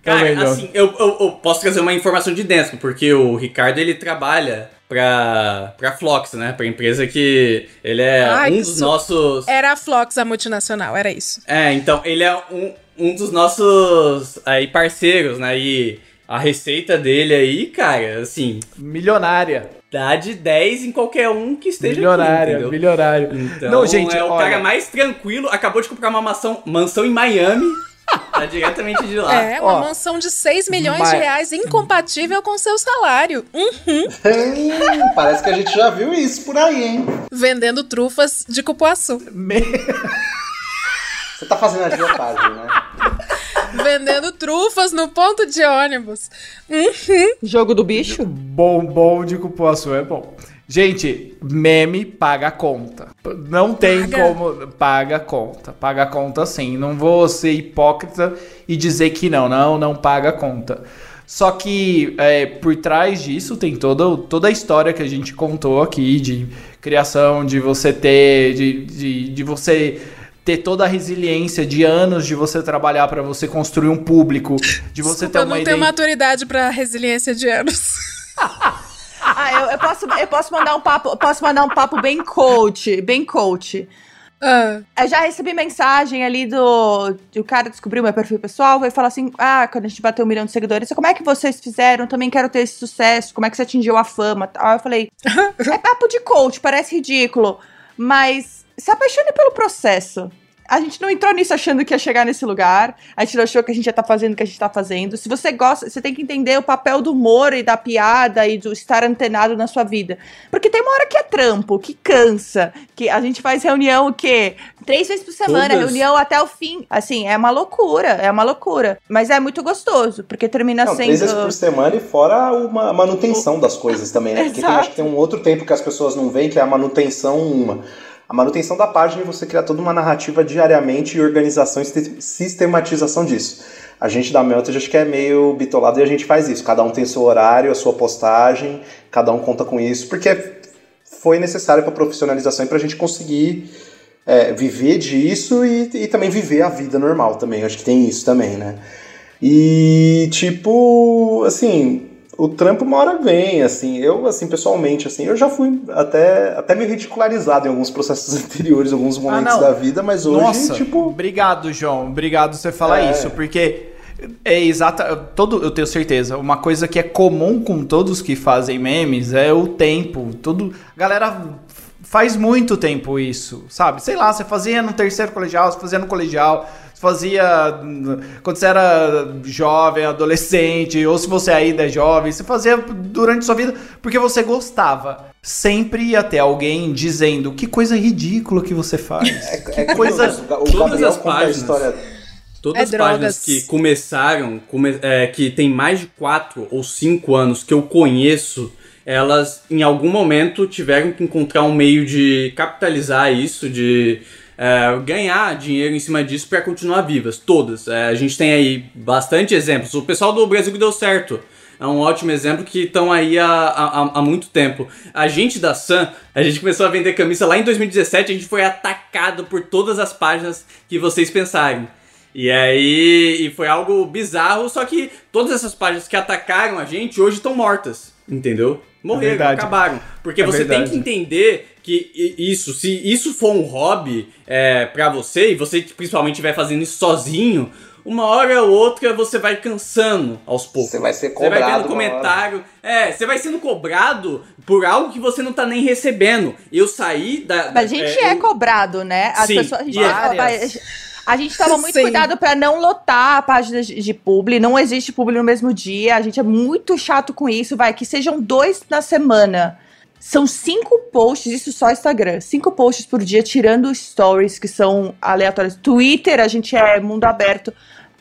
Cara, Também não. assim, eu, eu, eu posso trazer uma informação de dentro, porque o Ricardo ele trabalha pra, pra Flox, né? Pra empresa que ele é Ai, um dos nossos. Era a Flox, a multinacional, era isso. É, então ele é um, um dos nossos aí parceiros, né? E a receita dele aí, cara, assim. Milionária. Dá de 10 em qualquer um que esteja Milionária, aqui, entendeu? milionária. Então, Não, gente, é o olha- cara mais tranquilo, acabou de comprar uma mansão, mansão em Miami, tá diretamente de lá. É, uma Ó, mansão de 6 milhões mas- de reais incompatível com seu salário. Uhum. Hum, parece que a gente já viu isso por aí, hein? Vendendo trufas de cupuaçu. Você tá fazendo agiotagem, né? Vendendo trufas no ponto de ônibus. Uhum. Jogo do bicho? Bom, bom de cupuaçu é bom. Gente, meme paga a conta. Não tem Paga. como. Paga a conta. Paga a conta sim. Não vou ser hipócrita e dizer que não, não, não paga a conta. Só que é, por trás disso tem toda, toda a história que a gente contou aqui de criação, de você ter. de, de, de você ter toda a resiliência de anos de você trabalhar para você construir um público, de você Desculpa, ter eu uma não ideia. tenho maturidade pra resiliência de anos. Ah, eu, eu posso, eu posso mandar um papo, posso mandar um papo bem coach, bem coach. Ah, Eu já recebi mensagem ali do. de O cara descobriu meu perfil pessoal, veio falar assim: Ah, quando a gente bateu um milhão de seguidores, como é que vocês fizeram? Também quero ter esse sucesso, como é que você atingiu a fama? Aí eu falei: É papo de coach, parece ridículo, mas se apaixone pelo processo. A gente não entrou nisso achando que ia chegar nesse lugar. A gente não achou que a gente ia estar fazendo o que a gente tá fazendo. Se você gosta, você tem que entender o papel do humor e da piada e do estar antenado na sua vida. Porque tem uma hora que é trampo, que cansa, que a gente faz reunião o quê? Três vezes por semana, Todas. reunião até o fim. Assim, é uma loucura, é uma loucura. Mas é muito gostoso, porque termina Não, sendo. três vezes por semana e fora uma a manutenção das coisas também, né? Porque tem, acho que tem um outro tempo que as pessoas não veem, que é a manutenção uma. A manutenção da página é você criar toda uma narrativa diariamente e organização e siste- sistematização disso. A gente da Melted acho que é meio bitolado e a gente faz isso. Cada um tem seu horário, a sua postagem, cada um conta com isso, porque foi necessário para profissionalização e para a gente conseguir é, viver disso e, e também viver a vida normal também. Acho que tem isso também, né? E tipo, assim, o trampo uma hora vem, assim, eu assim pessoalmente assim, eu já fui até até meio ridicularizado em alguns processos anteriores, alguns momentos não. da vida, mas hoje Nossa, tipo, obrigado, João. Obrigado você falar É. isso, porque é exata, todo, eu tenho certeza, uma coisa que é comum com todos que fazem memes é o tempo. Todo, galera faz muito tempo isso, sabe? Sei lá, você fazia no terceiro colegial, você fazia no colegial, fazia quando você era jovem, adolescente, ou se você ainda é jovem, você fazia durante sua vida porque você gostava. Sempre ia ter alguém dizendo que coisa ridícula que você faz. é que coisa curioso, o Todas as conta a páginas. história Todas É as páginas drogas. que começaram, come- é, que tem mais de 4 ou 5 anos que eu conheço, elas em algum momento tiveram que encontrar um meio de capitalizar isso, de é, ganhar dinheiro em cima disso para continuar vivas. Todas. É, a gente tem aí bastante exemplos. O pessoal do Brasil que deu certo. é um ótimo exemplo que estão aí há, há, há muito tempo. A gente da Sun, a gente começou a vender camisa lá em 2017, a gente foi atacado por todas as páginas que vocês pensarem. E aí, e foi algo bizarro, só que todas essas páginas que atacaram a gente hoje estão mortas, entendeu? Morreram, verdade. acabaram. Porque É você verdade. tem que entender que isso, se isso for um hobby é, para você, e você que principalmente estiver fazendo isso sozinho, uma hora ou outra você vai cansando aos poucos. Você vai ser Você vai cobrado vendo comentário. É, você vai sendo cobrado por algo que você não tá nem recebendo. Eu saí da. Mas a gente é, eu- cobrado, né? As Sim, pessoas, a gente, é- vai- a gente toma muito Sim. cuidado pra não lotar a página de, de publi. Não existe publi no mesmo dia. A gente é muito chato com isso. Vai, que sejam dois na semana. São cinco posts, isso só Instagram. Cinco posts por dia, tirando stories que são aleatórios. Twitter, a gente é mundo aberto.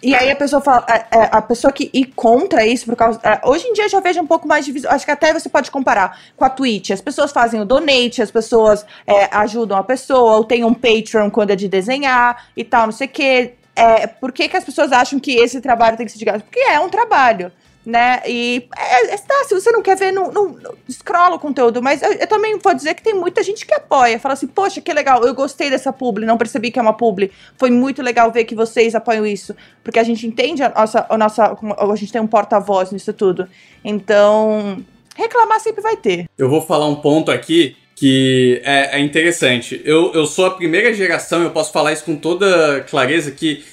E aí a pessoa fala, é, é, a pessoa que ir contra isso por causa. é, hoje em dia eu já vejo um pouco mais de. Acho que até você pode comparar com a Twitch. As pessoas fazem o donate, as pessoas é, ajudam a pessoa, ou tem um Patreon quando é de desenhar e tal, não sei o quê. É, por que, que as pessoas acham que esse trabalho tem que ser de graça? Porque é um trabalho. Né? E é, é, tá, se você não quer ver, não, não, não scrolla o conteúdo. Mas eu, eu também vou dizer que tem muita gente que apoia. Fala assim, poxa, que legal, eu gostei dessa publi, não percebi que é uma publi. Foi muito legal ver que vocês apoiam isso. Porque a gente entende a nossa. A, nossa, a gente tem um porta-voz nisso tudo. Então, reclamar sempre vai ter. Eu vou falar um ponto aqui que é, é interessante. Eu, eu sou a primeira geração, eu posso falar isso com toda clareza, que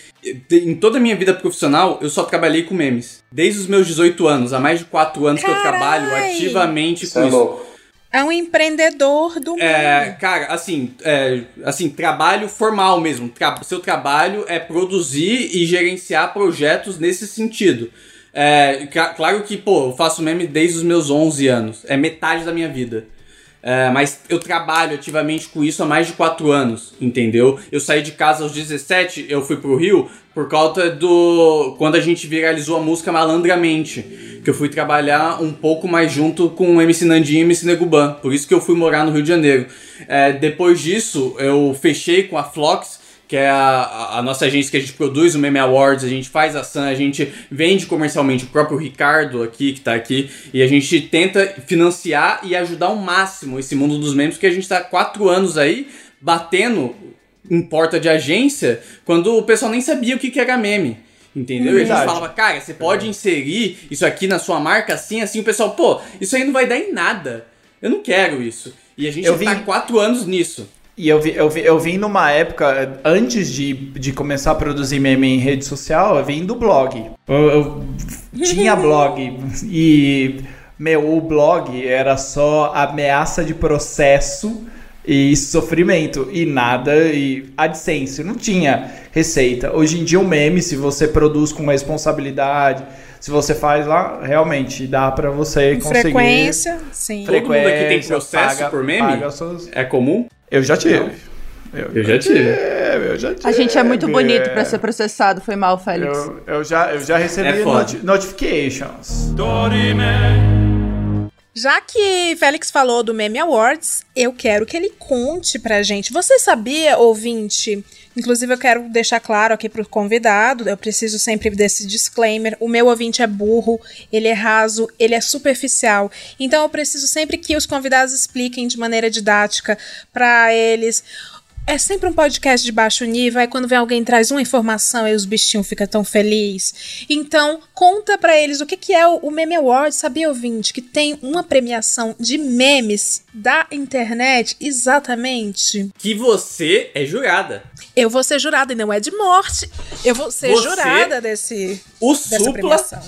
em toda a minha vida profissional eu só trabalhei com memes. Desde os meus 18 anos, há mais de 4 anos que eu trabalho Carai! ativamente Isso com é isso. louco. É um empreendedor do É, mundo. cara, assim, é, assim, trabalho formal mesmo. Tra- seu trabalho é produzir e gerenciar projetos nesse sentido. É, claro que, pô, eu faço meme desde os meus 11 anos. É metade da minha vida. É, mas eu trabalho ativamente com isso há mais de 4 anos, entendeu? Eu saí de casa aos 17, eu fui pro Rio por causa do. Quando a gente viralizou a música Malandramente. Que eu fui trabalhar um pouco mais junto com o MC Nandinho e MC Neguban. Por isso que eu fui morar no Rio de Janeiro. É, depois disso, eu fechei com a Flox, que é a, a- nossa agência que a gente produz o Meme Awards, a gente faz ação, a gente vende comercialmente o próprio Ricardo aqui, que tá aqui, e a gente tenta financiar e ajudar ao máximo esse mundo dos memes, porque a gente tá há quatro anos aí batendo em porta de agência quando o pessoal nem sabia o que, que era meme. Entendeu? E a gente falava, cara, você pode inserir isso aqui na sua marca assim, assim, o pessoal, pô, isso aí não vai dar em nada. Eu não quero isso. E a gente Eu já tá quatro anos nisso. E eu, vi, eu, vi, eu vim numa época, antes de, de começar a produzir meme em rede social, eu vim do blog. Eu, eu tinha blog e, meu, o blog era só ameaça de processo e sofrimento e nada, e AdSense, não tinha receita. Hoje em dia o meme, se você produz com responsabilidade, se você faz lá, realmente dá pra você Com conseguir... frequência, sim. Todo mundo aqui tem Frequência, processo paga- por meme? paga suas- É comum? Eu já tive. Não. Eu já tive. Eu já tive. A gente é muito bonito pra É. ser processado, foi mal, Félix. Eu, eu já, eu já recebi É noti- notifications. Já que Félix falou do Meme Awards, eu quero que ele conte pra gente. Você sabia, ouvinte? Inclusive, eu quero deixar claro aqui pro convidado, eu preciso sempre desse disclaimer. O meu ouvinte é burro, ele é raso, ele é superficial. Então, eu preciso sempre que os convidados expliquem de maneira didática pra eles. É sempre um podcast de baixo nível, aí quando vem alguém traz uma informação e os bichinhos ficam tão felizes. Então, conta pra eles o que, que é o, o Meme Award, sabia, ouvinte? Que tem uma premiação de memes da internet, exatamente. Que você é jurada. Eu vou ser jurada, e não é de morte. Eu vou ser Você, jurada desse, O dessa Supla premiação.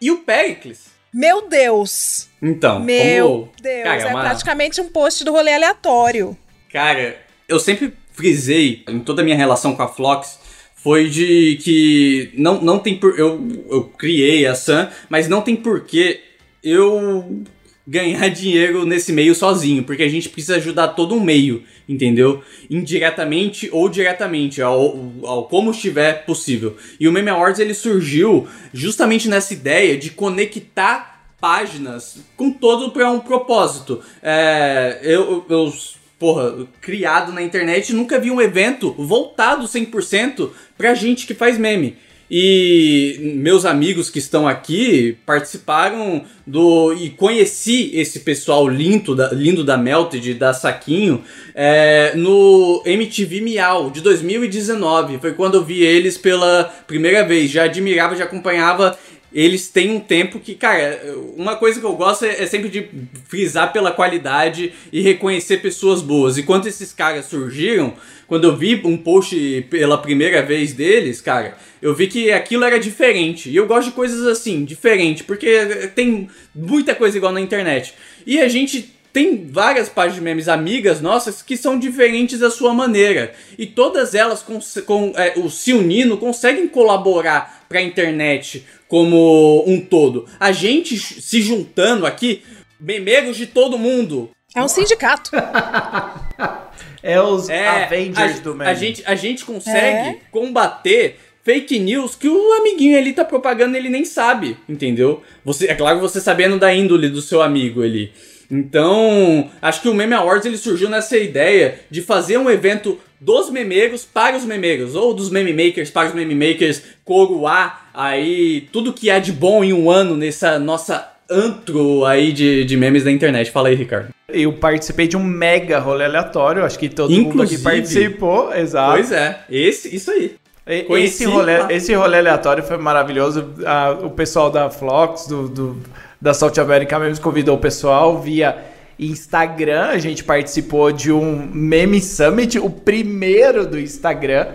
e o Pericles. Meu Deus! Então, Meu como... Deus, Cara, é uma- praticamente um post do rolê aleatório. Cara, eu sempre frisei em toda a minha relação com a Flox foi de que não, não tem por. Eu, eu criei a Sam, mas não tem porquê eu ganhar dinheiro nesse meio sozinho, porque a gente precisa ajudar todo um meio, entendeu? Indiretamente ou diretamente, ao, ao como estiver possível. E o Meme Awards ele surgiu justamente nessa ideia de conectar páginas com todo para um propósito. É, eu, eu, porra, criado na internet, nunca vi um evento voltado 100% pra gente que faz meme. E meus amigos que estão aqui participaram do. e conheci esse pessoal lindo da, lindo da Melted, da Saquinho, é, no MTV Miau de 2019. Foi quando eu vi eles pela primeira vez. Já admirava, já acompanhava eles têm um tempo que, cara, uma coisa que eu gosto é, é, sempre de frisar pela qualidade e reconhecer pessoas boas. E quando esses caras surgiram, quando eu vi um post pela primeira vez deles, cara, eu vi que aquilo era diferente. E eu gosto de coisas assim, diferente, porque tem muita coisa igual na internet. E a gente tem várias páginas de memes amigas nossas que são diferentes da sua maneira. E todas elas com, com é, o se unindo conseguem colaborar para a internet como um todo. A gente se juntando aqui, memeiros de todo mundo. É um sindicato. é os é, Avengers a, do meme. A gente, a gente consegue é. combater fake news que o amiguinho ali tá propagando ele nem sabe, entendeu? Você, é claro você sabendo da índole do seu amigo ali. Então, acho que o Meme Awards ele surgiu nessa ideia de fazer um evento dos memeiros para os memeiros, ou dos meme makers para os meme makers, coroar aí tudo que há de bom em um ano nessa nossa antro aí de, de memes da internet. Fala aí, Ricardo. Eu participei de um mega rolê aleatório, acho que todo Inclusive, mundo aqui participou, exato. Pois é, esse, isso aí. esse rolê, esse rolê aleatório foi maravilhoso. Ah, o pessoal da Flox, do, do da South America mesmo convidou o pessoal via Instagram. A gente participou de um Meme Summit, o primeiro do Instagram.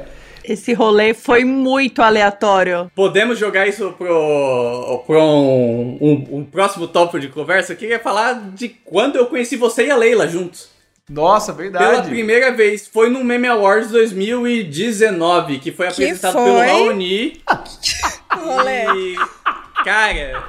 Esse rolê foi muito aleatório. Podemos jogar isso pro, pro um, um, um próximo tópico de conversa? Eu queria falar de quando eu conheci você e a Leila juntos. Nossa, verdade. Pela primeira vez. Foi no Meme Awards 2019, que foi apresentado que foi? pelo Raoni. Rolê. E, cara,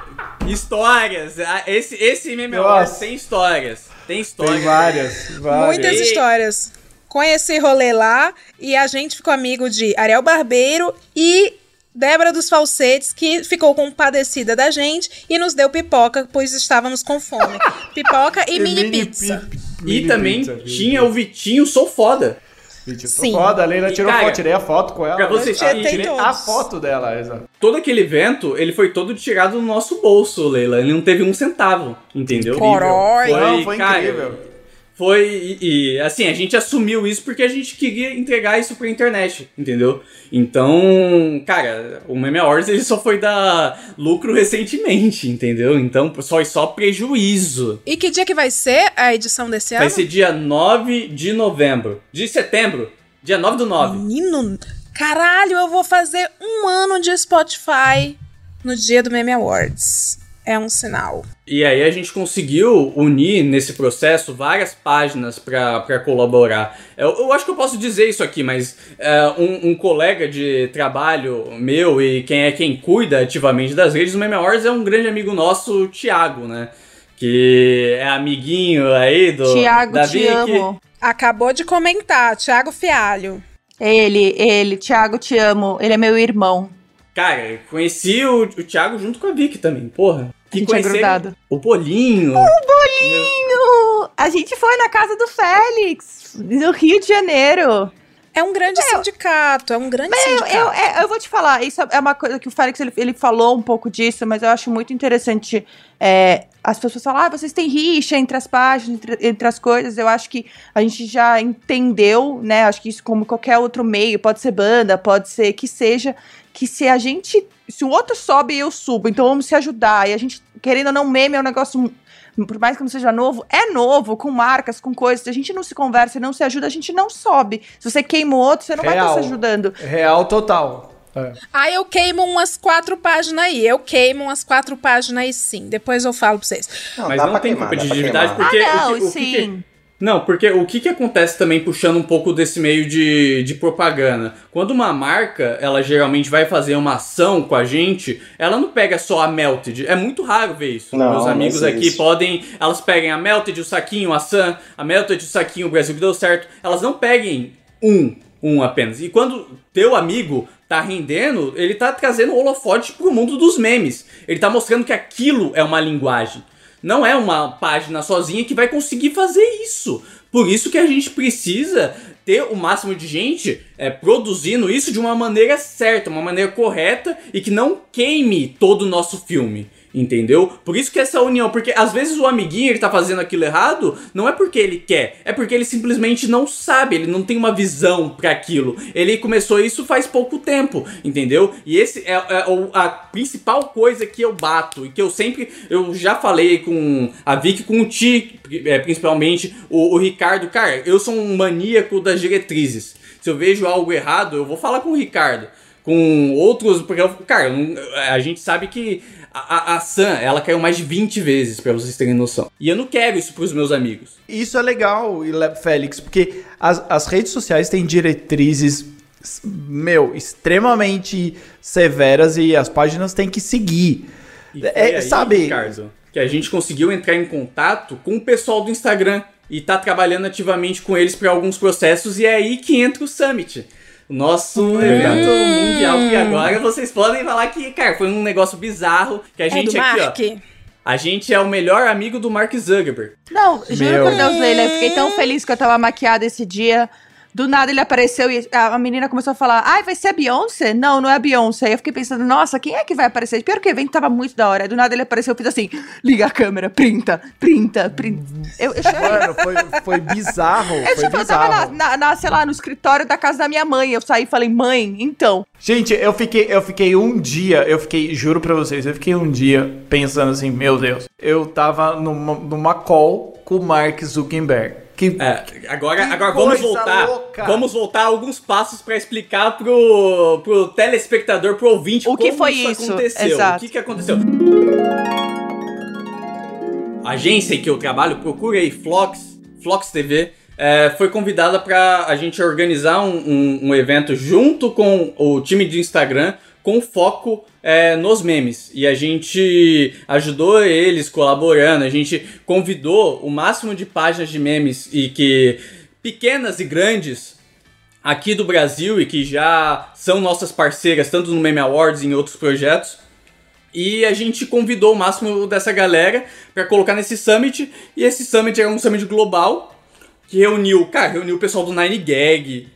histórias. Ah, esse, esse Awards tem histórias. Tem histórias. Tem várias, várias. Muitas e... histórias. Conheci rolê lá e a gente ficou amigo de Ariel Barbeiro e Débora dos Falsetes, que ficou compadecida da gente e nos deu pipoca, pois estávamos com fome. pipoca e, e mini, mini, pizza. Mini e também pizza, tinha o Vitinho Sou Foda. Sou Foda, a Leila tirou cara, foto, tirei a foto com ela. Pra você tirei, tirei a foto dela, exato. Todo aquele evento, ele foi todo tirado do nosso bolso, Leila. Ele não teve um centavo, entendeu? Corói. Foi, não, foi cara, incrível. Foi. E, e, assim, a gente assumiu isso porque a gente queria entregar isso pra internet, entendeu? Então, cara, o Meme Awards ele só foi dar lucro recentemente, entendeu? Então, só, só prejuízo. E que dia que vai ser a edição desse ano? Vai ser dia 9 de novembro. De setembro. Dia 9 do 9. Menino, caralho, eu vou fazer um ano de Spotify no dia do Meme Awards é um sinal. E aí a gente conseguiu unir nesse processo várias páginas para colaborar. Eu, eu, acho que eu posso dizer isso aqui, mas é, um, um, colega de trabalho meu e quem é quem cuida ativamente das redes do Meme Awards é um grande amigo nosso, o Thiago, né? Que é amiguinho aí do Thiago, Davi, te amo. Acabou de comentar, Thiago Fialho. Ele, ele, Thiago, te amo. Ele é meu irmão. Cara, conheci o, o Thiago junto com a Vicky também, porra. Que é grudado. O Bolinho. O Bolinho! A gente foi na casa do Félix, no Rio de Janeiro. É um grande meu, sindicato, é um grande meu, sindicato. Eu, eu, eu, vou te falar, isso é uma coisa que o Félix ele, ele falou um pouco disso, mas eu acho muito interessante. É, as pessoas falam, ah, vocês têm rixa entre as páginas, entre, entre, as coisas. Eu acho que a gente já entendeu, né? Acho que isso, como qualquer outro meio, pode ser banda, pode ser que seja, que se a gente. Se o outro sobe, eu subo. Então vamos se ajudar. E a gente, querendo ou não, meme é um negócio. Por mais que não seja novo, é novo, com marcas, com coisas. Se a gente não se conversa e não se ajuda, a gente não sobe. Se você queima o outro, você não Real. vai estar se ajudando. Real total. É. Ah, eu queimo umas quatro páginas aí. Eu queimo umas quatro páginas aí sim. Depois eu falo pra vocês. Não, Mas não tem competitividade porque. Ah, não, o que, o sim. Que, não, porque o que, que acontece também puxando um pouco desse meio de, de propaganda? Quando uma marca, ela geralmente vai fazer uma ação com a gente, ela não pega só a Melted. É muito raro ver isso. Não, Meus amigos aqui isso. podem. Elas peguem a Melted, o saquinho, a Sam, a Melted, o saquinho, o Brasil que deu certo. Elas não peguem um, um apenas. E quando teu amigo tá rendendo, ele tá trazendo o holofote pro mundo dos memes. Ele tá mostrando que aquilo é uma linguagem. Não é uma página sozinha que vai conseguir fazer isso. Por isso que a gente precisa ter o máximo de gente é, produzindo isso de uma maneira certa, uma maneira correta e que não queime todo o nosso filme. Entendeu? Por isso que essa união, porque às vezes o amiguinho ele tá fazendo aquilo errado, não é porque ele quer, é porque ele simplesmente não sabe, ele não tem uma visão para aquilo. Ele começou isso faz pouco tempo, entendeu? E esse é, é a principal coisa que eu bato e que eu sempre, eu já falei com a Vicky, com o Ti, é, principalmente o, o Ricardo, cara, eu sou um maníaco das diretrizes. Se eu vejo algo errado, eu vou falar com o Ricardo com outros. Porque, cara, a gente sabe que a, a, a Sam, ela caiu mais de 20 vezes, pra vocês terem noção. E eu não quero isso pros meus amigos. Isso é legal, Félix, porque as, as redes sociais têm diretrizes, meu, extremamente severas e as páginas têm que seguir. E foi É, aí, sabe? Ricardo, que a gente conseguiu entrar em contato com o pessoal do Instagram e tá trabalhando ativamente com eles para alguns processos, e é aí que entra o Summit. O nosso Hum. evento mundial, que agora vocês podem falar que, cara, foi um negócio bizarro, que a É gente do aqui, Mark? ó. A gente é o melhor amigo do Mark Zuckerberg. Não, juro Meu. por Deus, Leila, eu fiquei tão feliz que eu tava maquiada esse dia. Do nada ele apareceu e a menina começou a falar: Ai, vai ser a Beyoncé? Não, não é a Beyoncé. Aí eu fiquei pensando: Nossa, quem é que vai aparecer? Pior que o evento tava muito da hora. Do nada ele apareceu, eu fiz assim: Liga a câmera, printa, printa, printa. Eu, eu chorei. Mano, foi, foi bizarro. Eu, foi tipo, eu tava bizarro. na, na- na, sei lá, no escritório da casa da minha mãe. Eu saí e falei, mãe, então. Gente, eu fiquei, eu fiquei um dia, eu fiquei, juro pra vocês, eu fiquei um dia pensando assim, meu Deus, eu tava numa, numa call com o Mark Zuckerberg. Que, É, agora, Que agora vamos voltar. louca. Vamos voltar alguns passos pra explicar pro, pro telespectador, pro ouvinte, O que como foi isso, isso? aconteceu. Exato. O que, que aconteceu? A agência em que eu trabalho, procura aí Flox, Flox TV, é, foi convidada pra a gente organizar um, um- um evento junto com o time de Instagram com foco é, nos memes. E a gente ajudou eles colaborando, a gente convidou o máximo de páginas de memes e que pequenas e grandes aqui do Brasil e que já são nossas parceiras tanto no Meme Awards e em outros projetos. E a gente convidou o máximo dessa galera pra colocar nesse summit. E esse summit era um summit global que reuniu, cara, reuniu o pessoal do Nine Gag.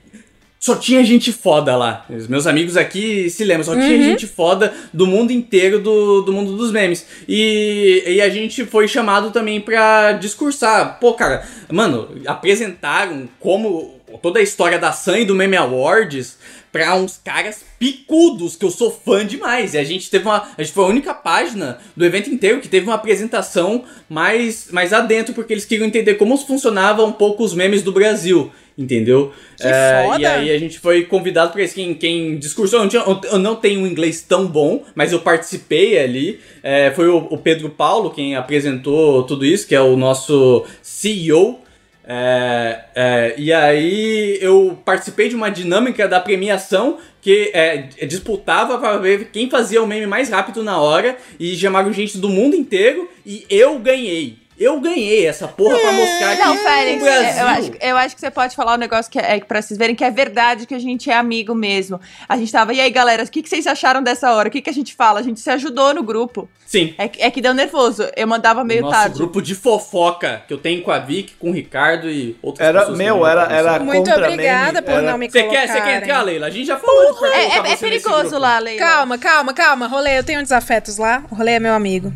Só tinha gente foda lá. Os meus amigos aqui se lembram, só tinha Uhum. gente foda do mundo inteiro do, do mundo dos memes. E, e a gente foi chamado também pra discursar. Pô, cara, mano, apresentaram como toda a história da Sam e do Meme Awards pra uns caras picudos, que eu sou fã demais. E a gente teve uma. A gente foi a única página do evento inteiro que teve uma apresentação mais, mais adentro, porque eles queriam entender como funcionavam um pouco os memes do Brasil. Entendeu? É. E aí a gente foi convidado pra isso. Quem, quem discursou, eu não, tinha- eu não tenho um inglês tão bom, mas eu participei ali. É, foi o, o Pedro Paulo quem apresentou tudo isso, que é o nosso CEO. É, é, e aí eu participei de uma dinâmica da premiação que é, disputava para ver quem fazia o meme mais rápido na hora e chamaram gente do mundo inteiro e eu ganhei. Eu ganhei essa porra pra mostrar Não, que Félix, o Brasil... eu acho, eu acho que você pode falar um negócio que é, é pra vocês verem que é verdade que a gente é amigo mesmo. A gente tava, e aí, galera, o que, que vocês acharam dessa hora? O que, que a gente fala? A gente se ajudou no grupo. Sim. É, que- é que deu nervoso. Eu mandava meio Nosso tarde. grupo de fofoca que eu tenho com a Vic, com o Ricardo e outras Era- pessoas. meu, era- né? era Muito contra obrigada meme, por era- não me Você colocarem. quer, você quer entrar, Leila? A gente já falou pra É, colocar é- é você perigoso lá, Leila. Calma, calma, calma. Rolê, eu tenho desafetos lá. O Rolê é meu amigo.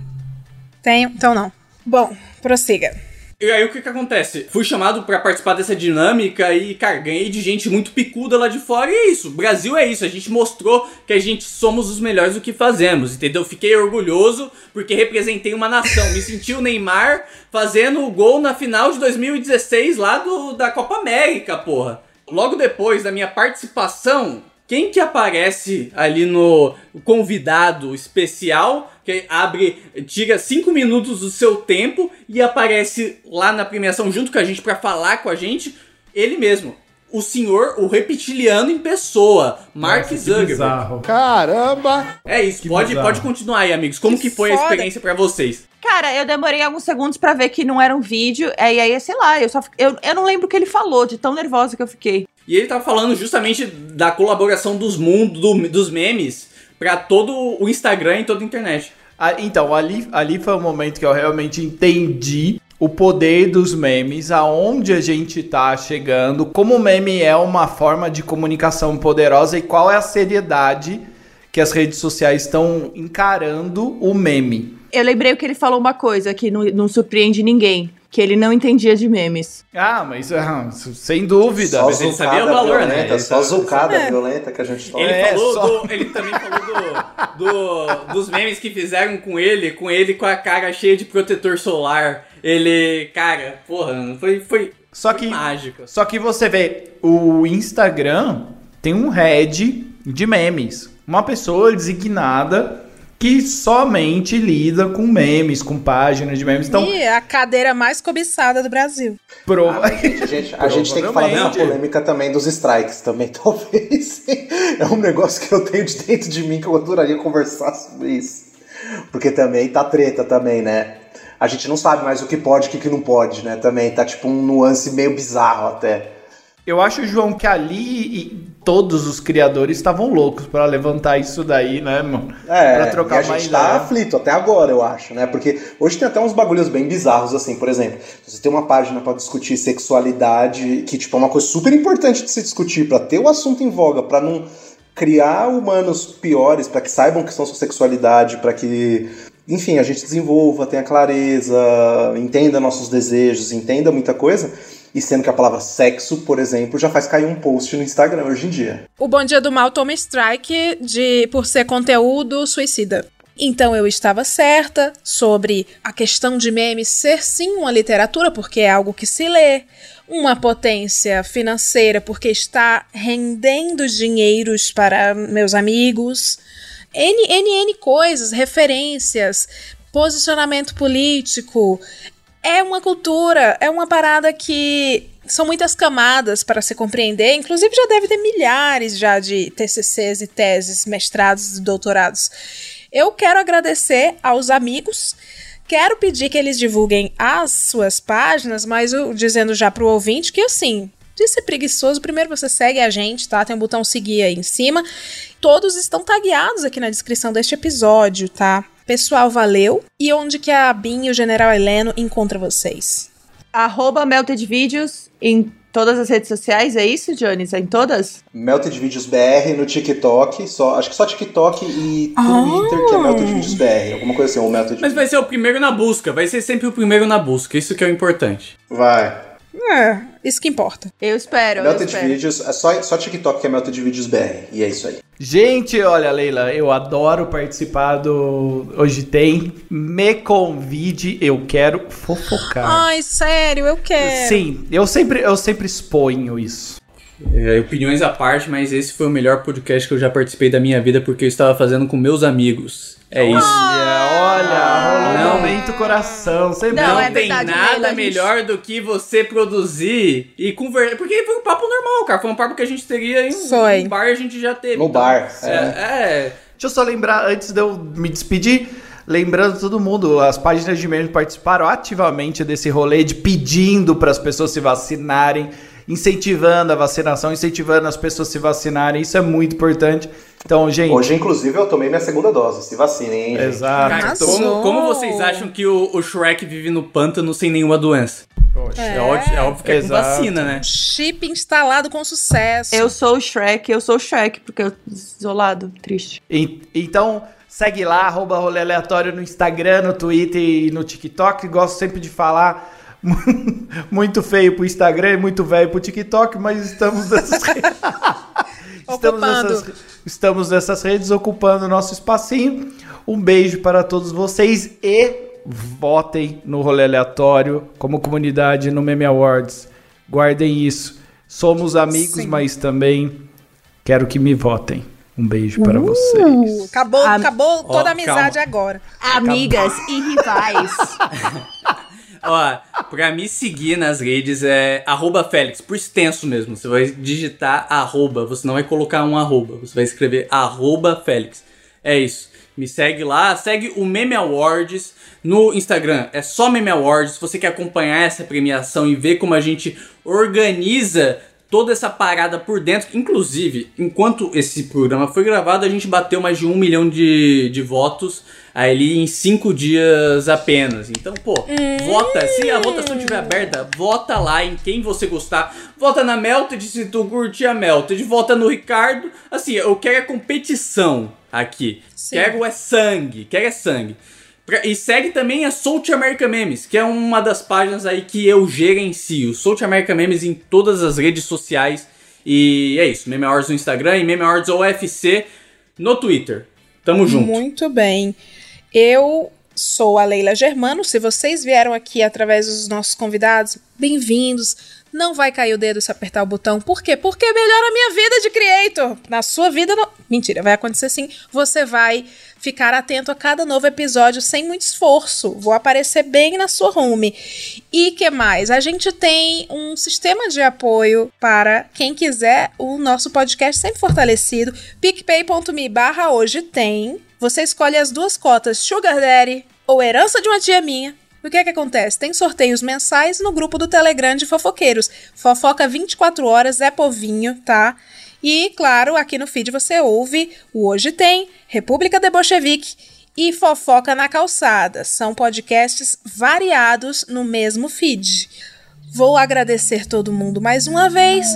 Tenho? Então não. Bom, prossiga. E aí o que que acontece? Fui chamado pra participar dessa dinâmica e, cara, ganhei de gente muito picuda lá de fora e é isso. Brasil é isso. A gente mostrou que a gente somos os melhores do que fazemos, entendeu? Fiquei orgulhoso porque representei uma nação. Me senti o Neymar fazendo o gol na final de 2016 lá do, da Copa América, porra. Logo depois da minha participação, quem que aparece ali no convidado especial, que abre, tira cinco minutos do seu tempo e aparece lá na premiação junto com a gente pra falar com a gente, ele mesmo. O senhor, o reptiliano em pessoa, Mark Nossa, que Zuckerberg. bizarro. Caramba! É isso, pode, bizarro. pode continuar aí, amigos. Como que, foi a foda. experiência pra vocês? Cara, eu demorei alguns segundos pra ver que não era um vídeo. é, E aí, sei lá, eu só eu, eu não lembro o que ele falou, de tão nervosa que eu fiquei. E ele tava falando justamente da colaboração dos mundos, do- dos memes, pra todo o Instagram e toda a internet. Então, ali, ali foi o momento que eu realmente entendi o poder dos memes, aonde a gente tá chegando, como o meme é uma forma de comunicação poderosa e qual é a seriedade que as redes sociais estão encarando o meme. Eu lembrei que ele falou uma coisa que não, não surpreende ninguém. Que ele não entendia de memes. Ah, mas ah, sem dúvida. Só Mas ele sabia o valor, violenta, né? Só zucada É. violenta que a gente toma. Ele, É, falou só- do- ele também falou do, do- dos memes que fizeram com ele, com ele com a cara cheia de protetor solar. Ele, cara, porra, foi, foi, Só foi que, mágico. só que você vê, o Instagram tem um head de memes. Uma pessoa designada que somente lida com memes, com páginas de memes. Então, E a cadeira mais cobiçada do Brasil. prova... A gente, a gente tem que falar dessa polêmica também dos strikes também, talvez. É um negócio que eu tenho de dentro de mim que eu adoraria conversar sobre isso. Porque também tá treta também, né? A gente não sabe mais o que pode e o que que não pode, né? Também tá tipo um nuance meio bizarro até. Eu acho, João, que ali e todos os criadores estavam loucos pra levantar isso daí, né, mano? É, pra trocar e a gente tá ideia. aflito até agora, eu acho, né? Porque hoje tem até uns bagulhos bem bizarros, assim, por exemplo, você tem uma página pra discutir sexualidade, que tipo é uma coisa super importante de se discutir, pra ter o assunto em voga, pra não criar humanos piores, pra que saibam que são sua sexualidade, pra que, enfim, a gente desenvolva, tenha clareza, entenda nossos desejos, entenda muita coisa. E sendo que a palavra sexo, por exemplo, já faz cair um post no Instagram hoje em dia. O Bom Dia do Mal toma strike de por ser conteúdo suicida. Então eu estava certa sobre a questão de memes ser sim uma literatura, porque é algo que se lê, uma potência financeira, porque está rendendo dinheiros para meus amigos, N, N, N coisas, referências, posicionamento político. É uma cultura, é uma parada que são muitas camadas para se compreender. Inclusive já deve ter milhares já de TCCs e teses, mestrados e doutorados. Eu quero agradecer aos amigos. Quero pedir que eles divulguem as suas páginas, mas eu, dizendo já pro ouvinte que assim, de ser preguiçoso, primeiro você segue a gente, tá? Tem um botão seguir aí em cima. Todos estão tagueados aqui na descrição deste episódio, tá? Pessoal, valeu. E onde que a Bin e o General Heleno encontram vocês? Arroba Melted Videos em todas as redes sociais, é isso, Jones? É em todas? Melted Videos BR no TikTok, só, acho que só TikTok e Twitter que é Melted Videos BR, alguma coisa assim, ou Melted Mas vai ser o primeiro na busca, vai ser sempre o primeiro na busca, isso que é o importante. Vai. É, isso que importa. Eu espero, eu Melted espero. Videos, é só, só TikTok que é Melted Videos BR, e é isso aí. Gente, olha, Leila, eu adoro participar do Hoje Tem. Me convide, eu quero fofocar. Ai, sério, eu quero. Sim, eu sempre, eu sempre exponho isso. É, opiniões à parte, mas esse foi o melhor podcast que eu já participei da minha vida porque eu estava fazendo com meus amigos. É isso. Olha, rolou Não. um momento coração. Sempre Não, Não é tem verdade, nada a gente- melhor do que você produzir e conversar. Porque foi um papo normal, cara. Foi um papo que a gente teria em um, Foi. um bar a gente já teve. No bar, É, é. Deixa eu só lembrar, antes de eu me despedir, lembrando todo mundo, as páginas de meme participaram ativamente desse rolê de pedindo para as pessoas se vacinarem, incentivando a vacinação, incentivando as pessoas se vacinarem. Isso é muito importante. Então, gente. Hoje, inclusive, eu tomei minha segunda dose, se vacinem, hein? gente? Exato. Cara, como, como vocês acham que o, o Shrek vive no pântano sem nenhuma doença? É, óbvio, é óbvio que é com vacina, né? Chip instalado com sucesso. Eu sou o Shrek, eu sou o Shrek, porque eu isolado, triste. E- então, segue lá, arroba rolê aleatório no Instagram, no Twitter e no TikTok. Gosto sempre de falar muito feio pro Instagram e muito velho pro TikTok, mas estamos nessas redes. estamos, nessas, estamos nessas redes ocupando o nosso espacinho. Um beijo para todos vocês e votem no rolê aleatório como comunidade no Meme Awards. Guardem isso. Somos amigos, Sim. mas também quero que me votem. Um beijo para Uh, vocês. Acabou, Am- acabou toda a amizade agora. Amigas e rivais. Ó, pra me seguir nas redes é arroba Félix, por extenso mesmo. Você vai digitar arroba, você não vai colocar um arroba, você vai escrever arroba Félix. É isso. Me segue lá, segue o Meme Awards no Instagram. É só Meme Awards. Se você quer acompanhar essa premiação e ver como a gente organiza toda essa parada por dentro. Inclusive, enquanto esse programa foi gravado, a gente bateu mais de um milhão de, de votos ali em cinco dias apenas. Então, pô, hum. vota. Se a votação estiver aberta, vota lá em quem você gostar. Vota na Melted se tu curtir a Melted. Vota no Ricardo. Assim, eu quero a competição aqui. Sim. Quero é sangue. Quero é sangue. E segue também a South America Memes, que é uma das páginas aí que eu gerencio. South America Memes em todas as redes sociais. E é isso. Meme Awards no Instagram e Meme Awards OFC no Twitter. Tamo junto. Muito bem. Eu sou a Leila Germano. Se vocês vieram aqui através dos nossos convidados, bem-vindos. Não vai cair o dedo se apertar o botão. Por quê? Porque melhora a minha vida de creator. Na sua vida, não... mentira, vai acontecer sim. Você vai ficar atento a cada novo episódio sem muito esforço. Vou aparecer bem na sua home. E que mais? A gente tem um sistema de apoio para quem quiser o nosso podcast sempre fortalecido. picpay.me barra hoje tem. Você escolhe as duas cotas Sugar Daddy ou Herança de uma Tia Minha. O que é que acontece? Tem sorteios mensais no grupo do Telegram de fofoqueiros. Fofoca 24 horas, é povinho, tá? E, claro, aqui no feed você ouve o Hoje Tem, República de Bolchevique e Fofoca na Calçada. São podcasts variados no mesmo feed. Vou agradecer todo mundo mais uma vez.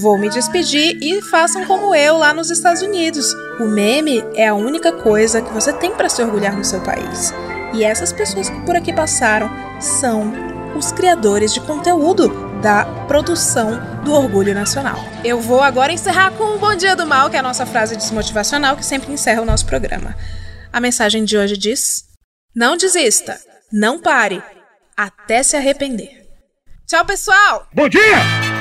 Vou me despedir e façam como eu lá nos Estados Unidos. O meme é a única coisa que você tem para se orgulhar no seu país. E essas pessoas que por aqui passaram são os criadores de conteúdo da produção do Orgulho Nacional. Eu vou agora encerrar com um Bom Dia do Mal, que é a nossa frase desmotivacional que sempre encerra o nosso programa. A mensagem de hoje diz: Não desista, não pare, até se arrepender. Tchau, pessoal! Bom dia!